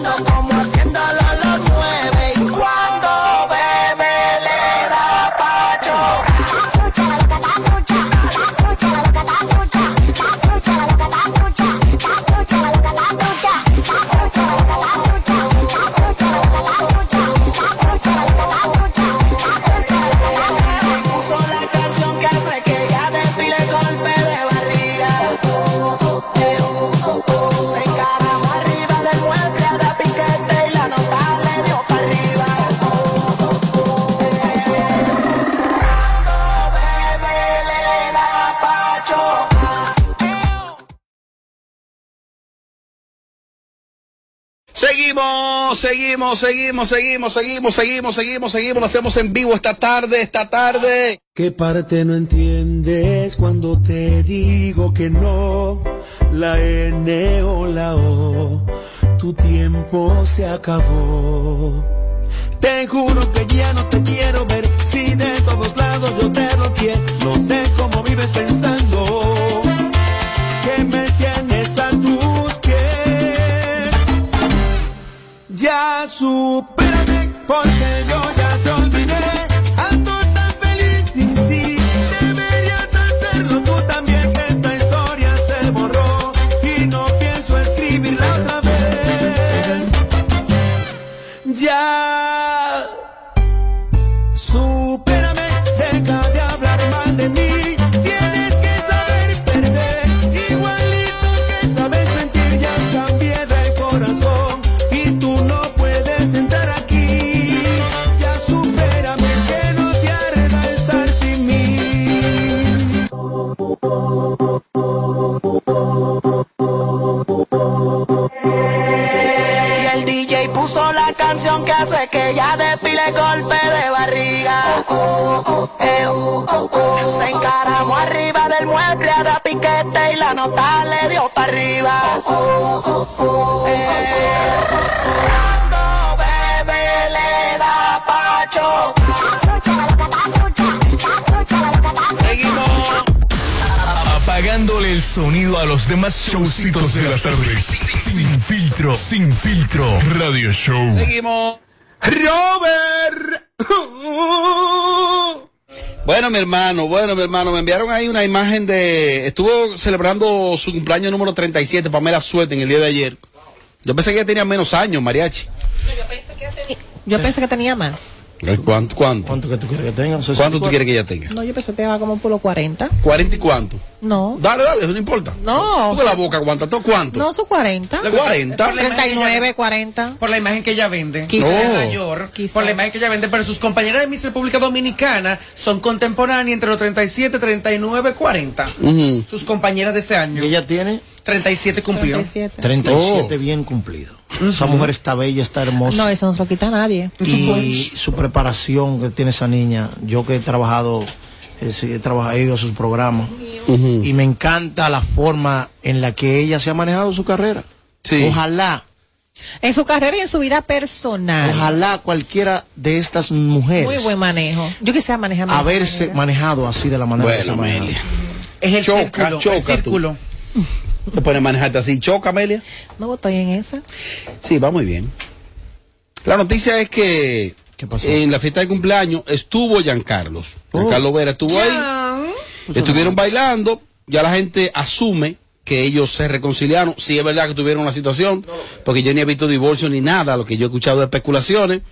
enseña bailando Seguimos, seguimos, seguimos, seguimos, seguimos, seguimos, seguimos. Lo hacemos en vivo esta tarde, esta tarde. ¿Qué parte no entiendes cuando te digo que no? La N o la O, tu tiempo se acabó. Te juro que ya no te quiero ver, si de todos lados yo te bloqueé. No sé cómo vives pensando Ya supérame porque yo ya te olvidé. Ando tan feliz sin ti. Deberías hacerlo tú también. Esta historia se borró y no pienso escribirla otra vez. Ya. Posición que hace que ella despile golpe de barriga. Se encaramó arriba del mueble a dar piquete y la nota le dio para arriba. Cuando bebe le da pacho. Apagándole el sonido a los demás showcitos de las tardes. Sin filtro, sin filtro. Radio Show. Seguimos. Robert. Bueno, mi hermano, bueno, mi hermano, me enviaron ahí una imagen de... Estuvo celebrando su cumpleaños número 37, Pamela Suerte, en el día de ayer. Yo pensé que ella tenía menos años, mariachi. Yo pensé que tenía más. ¿Cuánto? ¿Cuánto? ¿Cuánto que tú quieres que tenga? ¿Cuánto tú quieres que ella tenga? No, yo pensé que tenía como por los 40. ¿40 y cuánto? No. Dale, dale, eso no importa. No. Porque la boca aguanta todo cuánto. No, son 40. Lo que pasa es- 40. por la imagen que 39, ella- 40. Por la imagen que ella vende. Quizás. No. mayor. Quizás. Por la imagen que ella vende. Pero sus compañeras de Miss República Dominicana son contemporáneas entre los 37, 39, 40. Sus compañeras de ese año. ¿Y ella tiene? 37 cumplió. 37. 37 bien cumplido. Esa mujer está bella, está hermosa. No, eso no se lo quita a nadie. y su preparación que tiene esa niña, yo que he trabajado, eh, sí, he trabajado, he ido a sus programas, y me encanta la forma en la que ella se ha manejado su carrera. Ojalá, En su carrera y en su vida personal. ojalá cualquiera de estas mujeres Muy buen manejo. Yo quisiera manejar haberse manejado así de la manera que se maneja. Amelia. Es el Choca, círculo. choca el tú. ¿Te puedes manejarte así? ¿Choca, Amelia? No estoy en esa. Sí, va muy bien. La noticia es que en la fiesta de cumpleaños estuvo Giancarlos. Giancarlo Vera estuvo ahí. Estuvieron bailando. Ya la gente asume que ellos se reconciliaron. Sí, es verdad que tuvieron una situación, porque yo ni he visto divorcio ni nada, lo que yo he escuchado de especulaciones.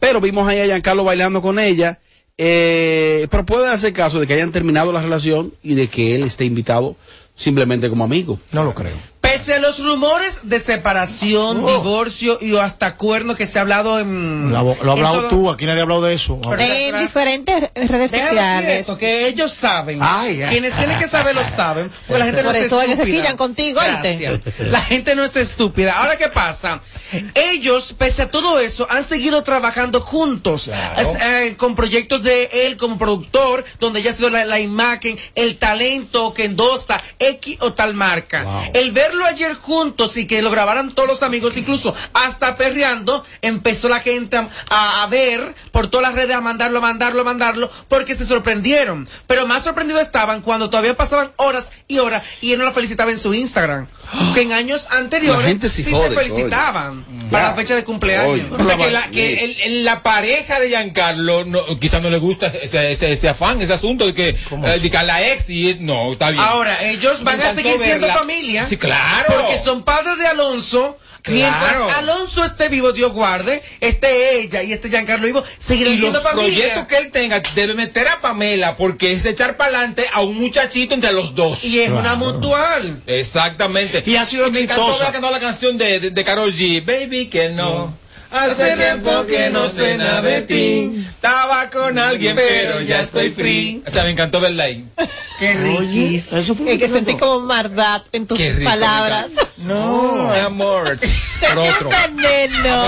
Pero vimos ahí a Giancarlo bailando con ella. Eh, pero puede hacer caso de que hayan terminado la relación y de que él esté invitado simplemente como amigo. No lo creo. Pese a los rumores de separación, Oh. divorcio y hasta cuernos que se ha hablado en. Lo, ha- hablado todo- tú, aquí nadie ha hablado de eso. En diferentes redes Déjame sociales. esto, que ellos saben. Ay, ay. Quienes tienen que saber lo saben. Porque la gente Por no es eso es que se estúpida. contigo. La gente no es estúpida. Ahora, ¿qué pasa? Ellos, pese a todo eso, han seguido trabajando juntos. Eh, con proyectos de él como productor, donde ya ha sido la, la imagen, el talento que endosa X o tal marca. El verlo ayer juntos y que lo grabaran todos los amigos, incluso hasta perreando, empezó la gente a, a ver por todas las redes a mandarlo, a mandarlo, a mandarlo, porque se sorprendieron. Pero más sorprendidos estaban cuando todavía pasaban horas y horas y él no la felicitaba en su Instagram. Que en años anteriores La gente sí sí jode, se felicitaban para la fecha de cumpleaños. O sea, que, la, que el- el- la pareja de Giancarlo no, quizás no le gusta ese, ese, ese afán, ese asunto de que, eh, de que a la ex y no, está bien. Ahora, ellos van a seguir siendo familia. Sí, claro. Porque son padres de Alonso. Claro. Mientras Alonso esté vivo, Dios guarde, esté ella y este Giancarlo vivo, seguirán y los siendo familia. proyectos que él tenga debe meter a Pamela porque es echar para adelante a un muchachito entre los dos. Y es una mutual. Exactamente. Y ha sido me encantó exitosa. la canción de, de, de Karol G. Baby que no. Hace tiempo que no sé nada de ti. Estaba con alguien, pero ya estoy free. O sea, me encantó verla ahí. Qué riquísimo. Eso fue Es que sentí como maldad en tus Qué rico, palabras. No, mi amor. Por otro. Veneno.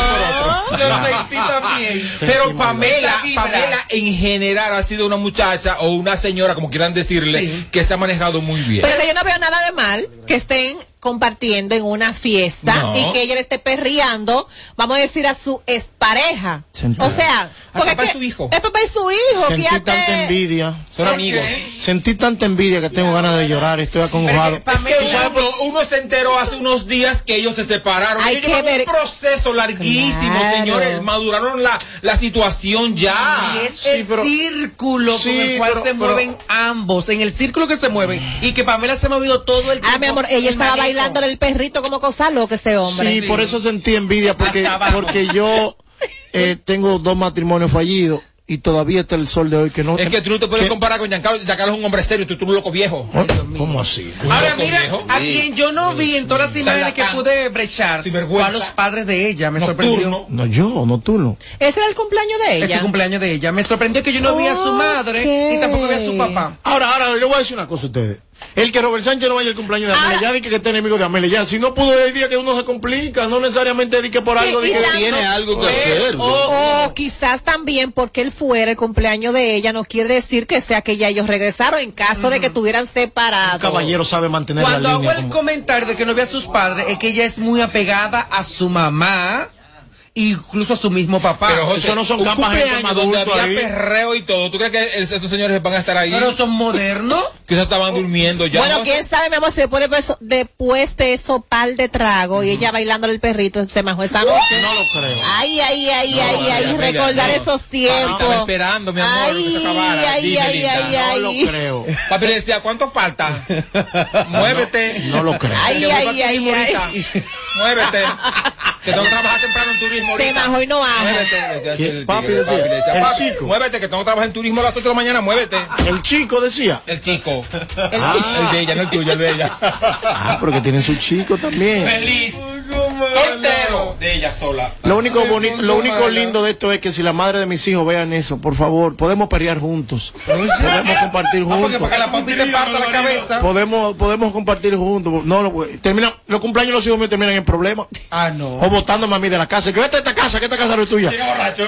Lo sentí también. Pero Pamela. Pamela en general ha sido una muchacha o una señora, como quieran decirle, que se ha manejado muy bien. Pero que yo no veo nada de mal que estén compartiendo en una fiesta No. y que ella le esté perreando, vamos a decir, a su expareja. Sentí- O sea, porque papá es y que- su hijo. Es papá y su hijo. Sentí fíjate. tanta envidia. Son amigos. Sentí tanta envidia que tengo ganas de llorar, estoy acongojado. Es que uno, pero uno se enteró hace unos días que ellos se separaron. Hay Ellos que ver- un proceso larguísimo, Claro. señores. Maduraron la, la situación ya. Y es el círculo Sí, con el cual pero- se pero- mueven ambos, en el círculo que se mueven. Y que Pamela se ha movido todo el tiempo. Ah, mi amor, ella el estaba bailando el perrito como cosa loca ese hombre. Sí, por eso sentí envidia, porque, porque yo eh, tengo dos matrimonios fallidos y todavía está el sol de hoy que no. Es que tú no te puedes que- comparar con Giancarlo. Giancarlo es un hombre serio, tú, tú eres un loco viejo. ¿Cómo así? Ahora mira, viejo. a quien yo no vi en todas las imágenes que pude brechar fue a los padres de ella, me sorprendió. No, yo, no tú no. Ese era el cumpleaños de ella. el cumpleaños de ella. Me sorprendió que yo no vi a su madre ni tampoco vi a su papá. Ahora, ahora, le voy a decir una cosa a ustedes. El que Robert Sánchez no vaya al cumpleaños de Amelia, ya di que, que está enemigo de Amelia. Ya, si no pudo el día que uno se complica, no necesariamente di que por Sí, algo di que Tiene algo que hacer. O, o quizás también porque él fuera el cumpleaños de ella, no quiere decir que sea que ya ellos regresaron en caso de que estuvieran separados. Un caballero sabe mantener Cuando la hago línea. el como- comentario de que no ve a sus padres, es que ella es muy apegada a su mamá, incluso a su mismo papá. Pero José, un cumpleaños donde había perreo y todo. ¿Tú crees que el- esos señores van a estar ahí? Pero son modernos. Quizás estaban durmiendo ya. Bueno, ¿no? quién sabe, mi amor, si después de, eso, después de eso par de trago y ella bailándole el perrito, se majó esa noche. No lo creo. Ay, ay, ay, No, ay, ay, recordar no. esos tiempos. estaba esperando, mi amor, Ay, que se acabara. ay, Dime, ay, linda. ay, ay. No lo creo. Papi le decía, ¿cuánto falta? Muévete. No lo creo. Ay, ay, ay, ay. Muévete. Que tengo que trabajar temprano en turismo Se majó y no baja. Muévete. el Papi decía, decía, el "Papi, chico". Muévete, que tengo que trabajar en turismo a las 8 de la mañana. Muévete. El chico decía. El chico. El Ah, el de ella, no el tuyo, el de ella. Ah, pero que tienen su chico también. Feliz. Soltero. De ella sola. Lo único bonito, lo único lindo de esto es que si la madre de mis hijos vean eso, por favor, podemos pelear juntos. Podemos compartir Ah, porque juntos. para que la te parta la cabeza. Podemos, podemos compartir juntos. No, no, pues, termina, los cumpleaños de los hijos míos terminan en problemas. Ah, no. O botándome a mí de la casa. Que vete a esta casa, que esta casa no es tuya.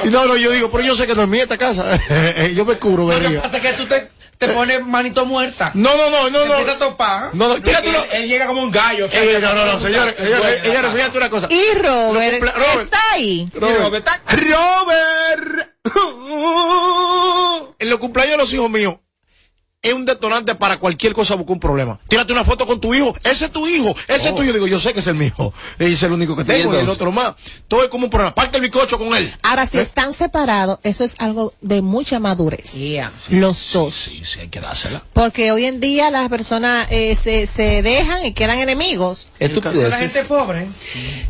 Y no, no, yo digo, pero yo sé que no es mía esta casa. yo me cubro, Lo que pasa es que tú te, te pones manito muerta. No, no, no, no, Te no. empieza a topar. No, no, tírate Él, él llega como un gallo. o sea, Eh, no, no, no, señores, señores, señores, fíjate una cosa. Y Robert, Robert. está ahí. Robert, está- Robert. En los cumpleaños de los hijos míos es un detonante para cualquier cosa buscar un problema. Tírate una foto con tu hijo. Ese es tu hijo. Ese es tuyo. Digo, yo sé que es el mío. Ese es el único que tengo. Y el otro más. Todo es como un problema. Parte el bizcocho con él. Ahora, si están separados, eso es algo de mucha madurez. Los dos. Sí, sí, hay que dársela. Porque hoy en día las personas eh, se, se dejan y quedan enemigos. La Estupideces. gente pobre.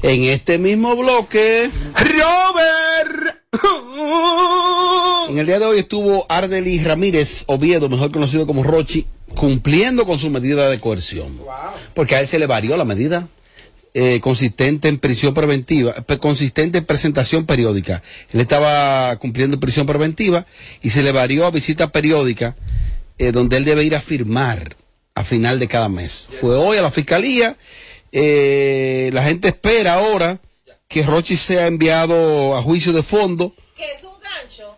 En este mismo bloque, Robert. En el día de hoy estuvo Ardeli Ramírez Oviedo, mejor conocido como Rochi, cumpliendo con su medida de coerción. Porque a él se le varió la medida. eh, consistente en prisión preventiva, consistente en presentación periódica. Él estaba cumpliendo prisión preventiva y se le varió a visita periódica, eh, donde él debe ir a firmar a final de cada mes. Fue hoy a la fiscalía, eh, la gente espera ahora que Rochi sea enviado a juicio de fondo. ¿Qué es un gancho?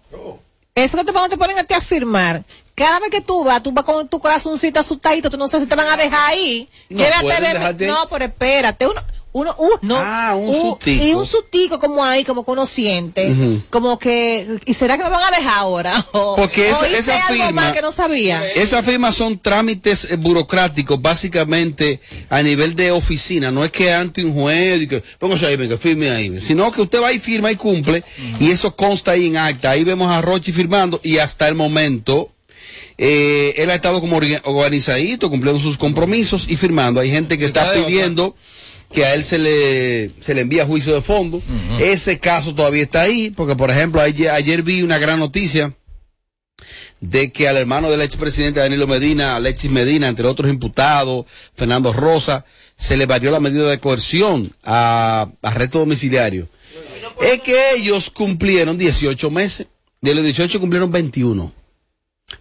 Eso que te, te ponen a ti a firmar. Cada vez que tú vas, tú vas con tu corazoncito asustadito, tú no sabes si te van a dejar ahí. No Quédate pueden de-. No, pero espérate. Uno, uno, uno. Ah, un sustico. Y un sustico como ahí, como que uno siente. Ujú. Como que, ¿y será que me van a dejar ahora? O, Porque esa- o hice esa algo firma- que no sabía. Esas firmas son trámites eh, burocráticos, básicamente a nivel de oficina. No es que ante un juez y que póngase ahí, venga, firme ahí. Sino que usted va y firma y cumple, y eso consta ahí en acta. Ahí vemos a Rochi firmando, y hasta el momento. eh, él ha estado como orga- organizadito, cumpliendo sus compromisos y firmando. Hay gente que está otra. Que a él se le, se le envía juicio de fondo. Ese caso todavía está ahí, porque por ejemplo ayer, ayer vi una gran noticia de que al hermano del expresidente Danilo Medina, Alexis Medina, entre otros imputados, Fernando Rosa, se le varió la medida de coerción a arresto domiciliario. Es que ellos cumplieron 18 meses, de los 18 cumplieron 21.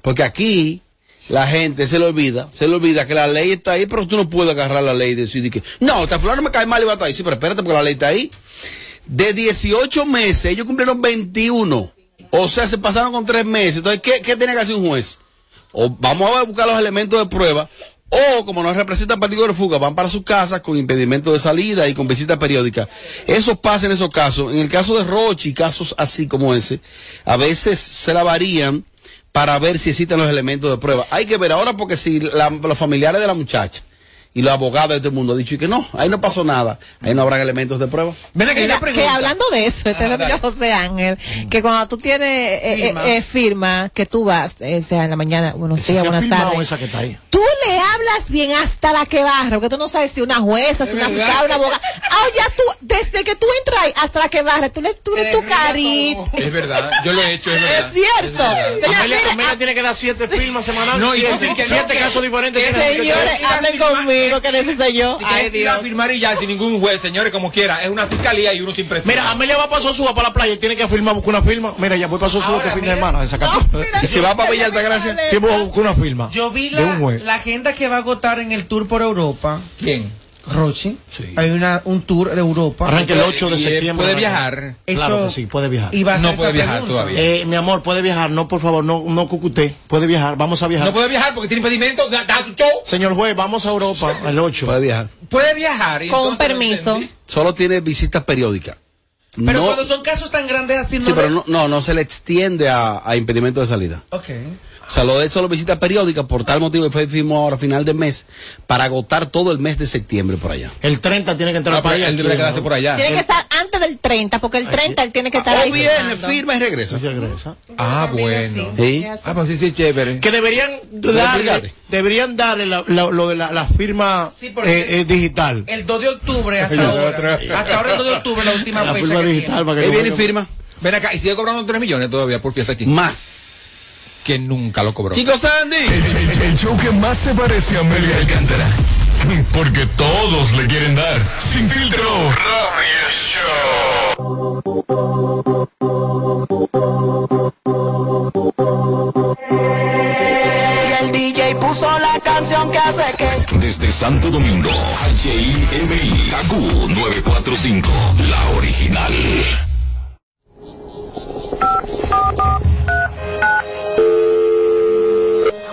Porque aquí la gente se le olvida, se le olvida que la ley está ahí, pero tú no puedes agarrar la ley y decir que, no, esta fulano me cae mal y va a estar ahí. Sí, pero espérate porque la ley está ahí. De 18 meses, ellos cumplieron 21. O sea, se pasaron con tres meses. Entonces, ¿qué, qué tiene que hacer un juez? O vamos a buscar los elementos de prueba, o como no representan partido de fuga, van para su casa con impedimento de salida y con visita periódica. Eso pasa en esos casos. En el caso de Rochi, casos así como ese, a veces se la varían para ver si existen los elementos de prueba. Hay que ver ahora porque si la- los familiares de la muchacha y los abogados de este mundo han dicho que no, ahí no pasó nada, ahí no habrán elementos de prueba. Mira, que pregunta. hablando de eso, este es lo que yo, José Ángel, que cuando tú tienes eh, eh, Firma. eh, firma, que tú vas, eh, sea en la mañana, buenos días, buenas tardes, que tú le hablas bien hasta la que barra, porque tú no sabes si una jueza, si una verdad. fiscal, una abogada. Ah, ya tú, desde que tú entras ahí hasta la que barra, tú le tú le tu carita. Es verdad, yo lo he hecho, es verdad. Es cierto. verdad. Señora, Amelia, Amelia ah, tiene que dar siete firmas semanales. No, y siete, que siete que- casos diferentes. que que Señores, hablen conmigo. Digo que de ese soy yo. Ay, Dios. a firmar y ya, sin ningún juez, señores, como quiera. Es una fiscalía y uno sin presión. Mira, Amelia va para Sosúa, para la playa, y tiene que firmar, buscar una firma. Mira, ya voy para Sosúa este fin de semana. Y si va para Villa Altagracia, a buscar una firma. Yo vi de un la, juez. la agenda que va a agotar en el tour por Europa. ¿Quién? Rochi. Hay una, un tour de Europa. Arranca el 8 de ¿Y él septiembre. puede viajar? Claro que sí, puede viajar. Y va a No puede viajar pregunta. todavía. Eh, mi amor, puede viajar, no, por favor, no, no cucuté. Puede viajar, vamos a viajar. No puede viajar porque tiene impedimento. Da, da tu show. Señor juez, vamos a Europa el 8. puede viajar. Puede viajar. y Con un entonces no permiso. Solo tiene visitas periódicas. Pero no, cuando son casos tan grandes así, no sí, pero no, no se le extiende a, a impedimento de salida. Ok. O sea, lo de solo visitas periódicas, por tal motivo que fue firmó ahora a final de mes, para agotar todo el mes de septiembre por allá. El 30 tiene que entrar Ah, para pero allá. él debe quedarse por allá. Tiene que estar antes del 30, porque el 30 él tiene que estar O ahí. viene, firmando. firma y regresa. Sí, regresa. Ah, bueno. Sí. Ah, pues sí, sí, chévere. Que deberían darle, deberían darle la- la- lo de la, la firma Sí, eh, eh, digital. El 2 de octubre hasta ahora. Hasta ahora el 2 de octubre, la última La fecha. firma que digital tiene. para que Él viene y firma. Ven acá, y sigue cobrando 3 millones todavía por fiesta aquí. Más. Que nunca lo cobró. Chicos, Sandy. El, el- el show que más se parece a Amelia Alcántara. Porque todos le quieren dar. Sin filtro. Radio Show. Y el DJ puso la canción que hace que Desde Santo Domingo, HIMI, KQ 945, la original.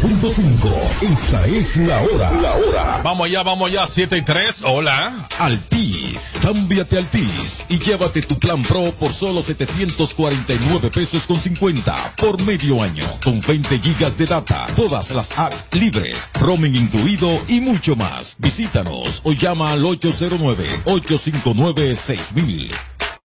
4.5, esta es la hora. La hora. Vamos allá, vamos allá, 7 y 3. Hola. Altis, cámbiate Altis y llévate tu plan Pro por solo 749 pesos con 50 por medio año, con 20 gigas de data, todas las apps libres, roaming incluido y mucho más. Visítanos o llama al 809-859-6000.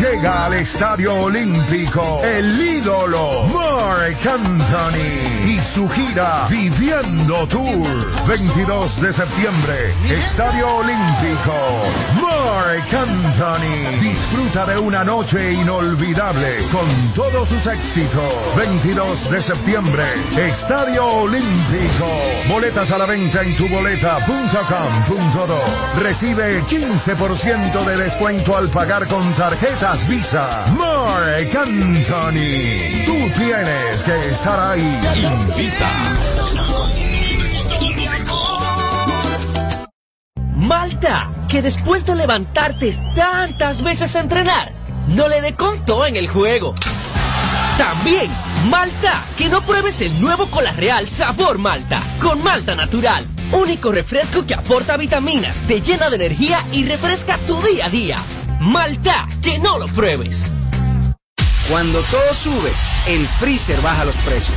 Llega al Estadio Olímpico el ídolo Mark Anthony y su gira Viviendo Tour. 22 de septiembre, Estadio Olímpico. Mark Anthony disfruta de una noche inolvidable con todos sus éxitos. 22 de septiembre, Estadio Olímpico. Boletas a la venta en tuboleta.com.do. Recibe 15% de descuento al pagar con tarjetas Visa. Mark Anthony. Tú tienes que estar ahí. Invita. Malta, que después de levantarte tantas veces a entrenar, no le dé conto en el juego. También, Malta, que no pruebes el nuevo Cola Real Sabor Malta, con Malta Natural. Único refresco que aporta vitaminas, te llena de energía y refresca tu día a día. Malta, que no lo pruebes. Cuando todo sube, el freezer baja los precios.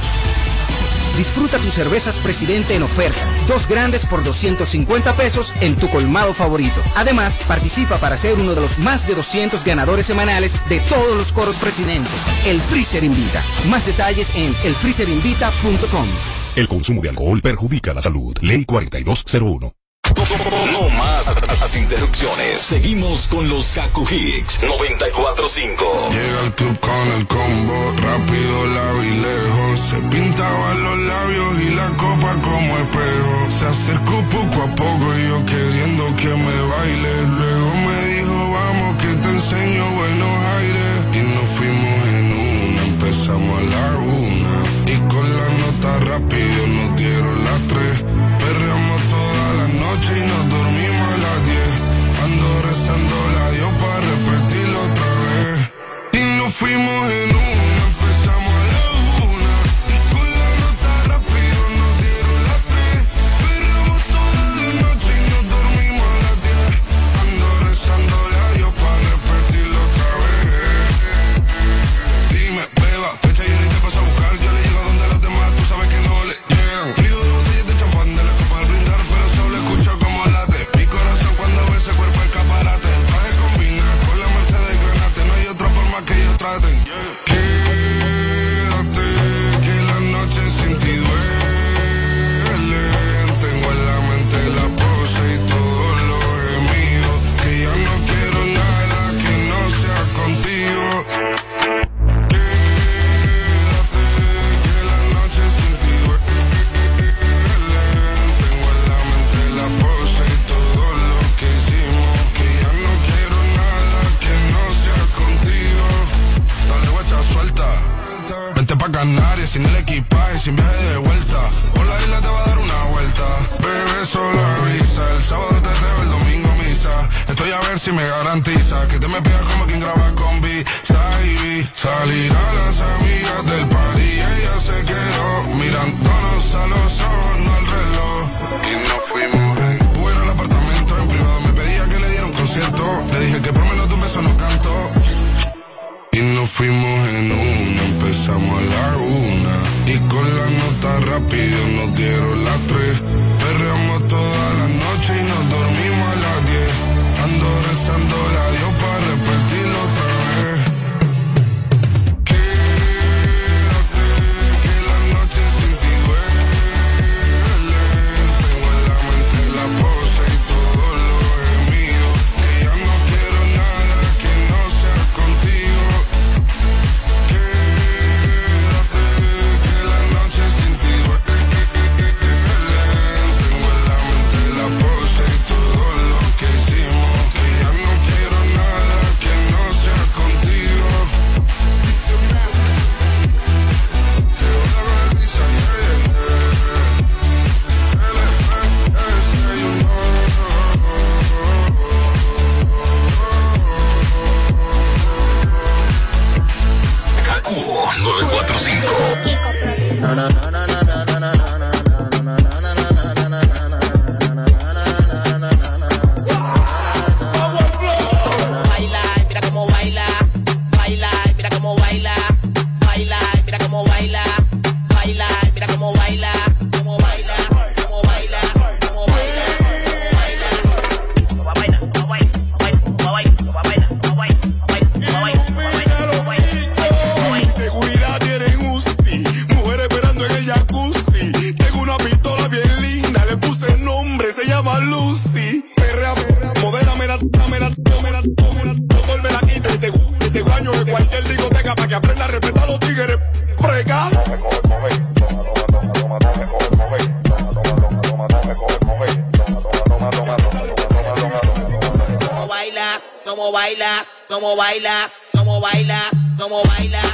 Disfruta tus cervezas Presidente en oferta. Dos grandes por 250 pesos en tu colmado favorito. Además, participa para ser uno de los más de 200 ganadores semanales de todos los coros Presidente. El Freezer Invita. Más detalles en elfreezerinvita.com. El consumo de alcohol perjudica la salud. Ley 4201. No más las interrupciones. Seguimos con los Kaku Hicks 945. Llega al club con el combo, rápido la lejos. Se pintaban los labios y la copa como espejo. Se acercó poco a poco y yo queriendo que me baile. Luego me dijo, vamos que te enseño buenos aires. Y nos fuimos en una, empezamos a la Sin viaje de vuelta. Por la isla te va a dar una vuelta. Bebé, solo avisa. El sábado te veo, el domingo misa. Estoy a ver si me garantiza que te me pegas como quien graba con B. Salir a las amigas del party ella se baila, cómo baila, cómo baila, cómo baila.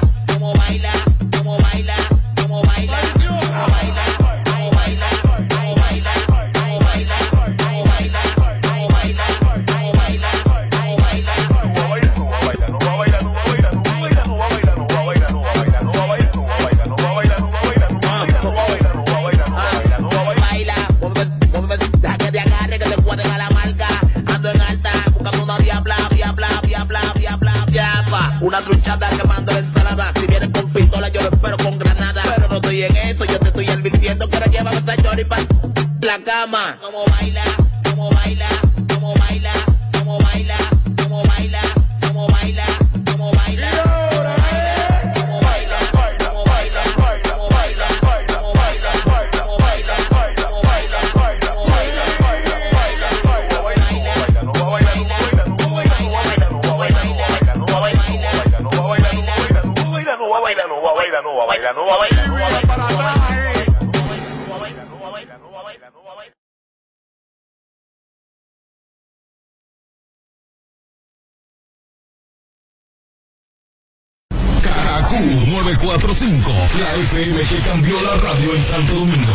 la FM que cambió la radio en Santo Domingo.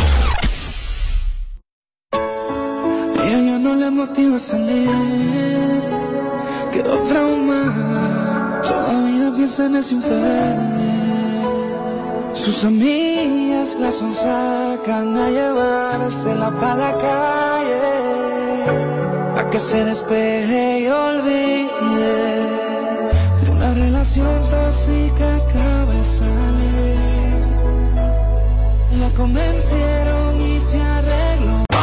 Ella ya no le motiva salir, quedó traumada, todavía piensa en ese infierno. Sus amigas la son sacan a llevársela para la calle, a que se despeje y olvide una relación tóxica. comencé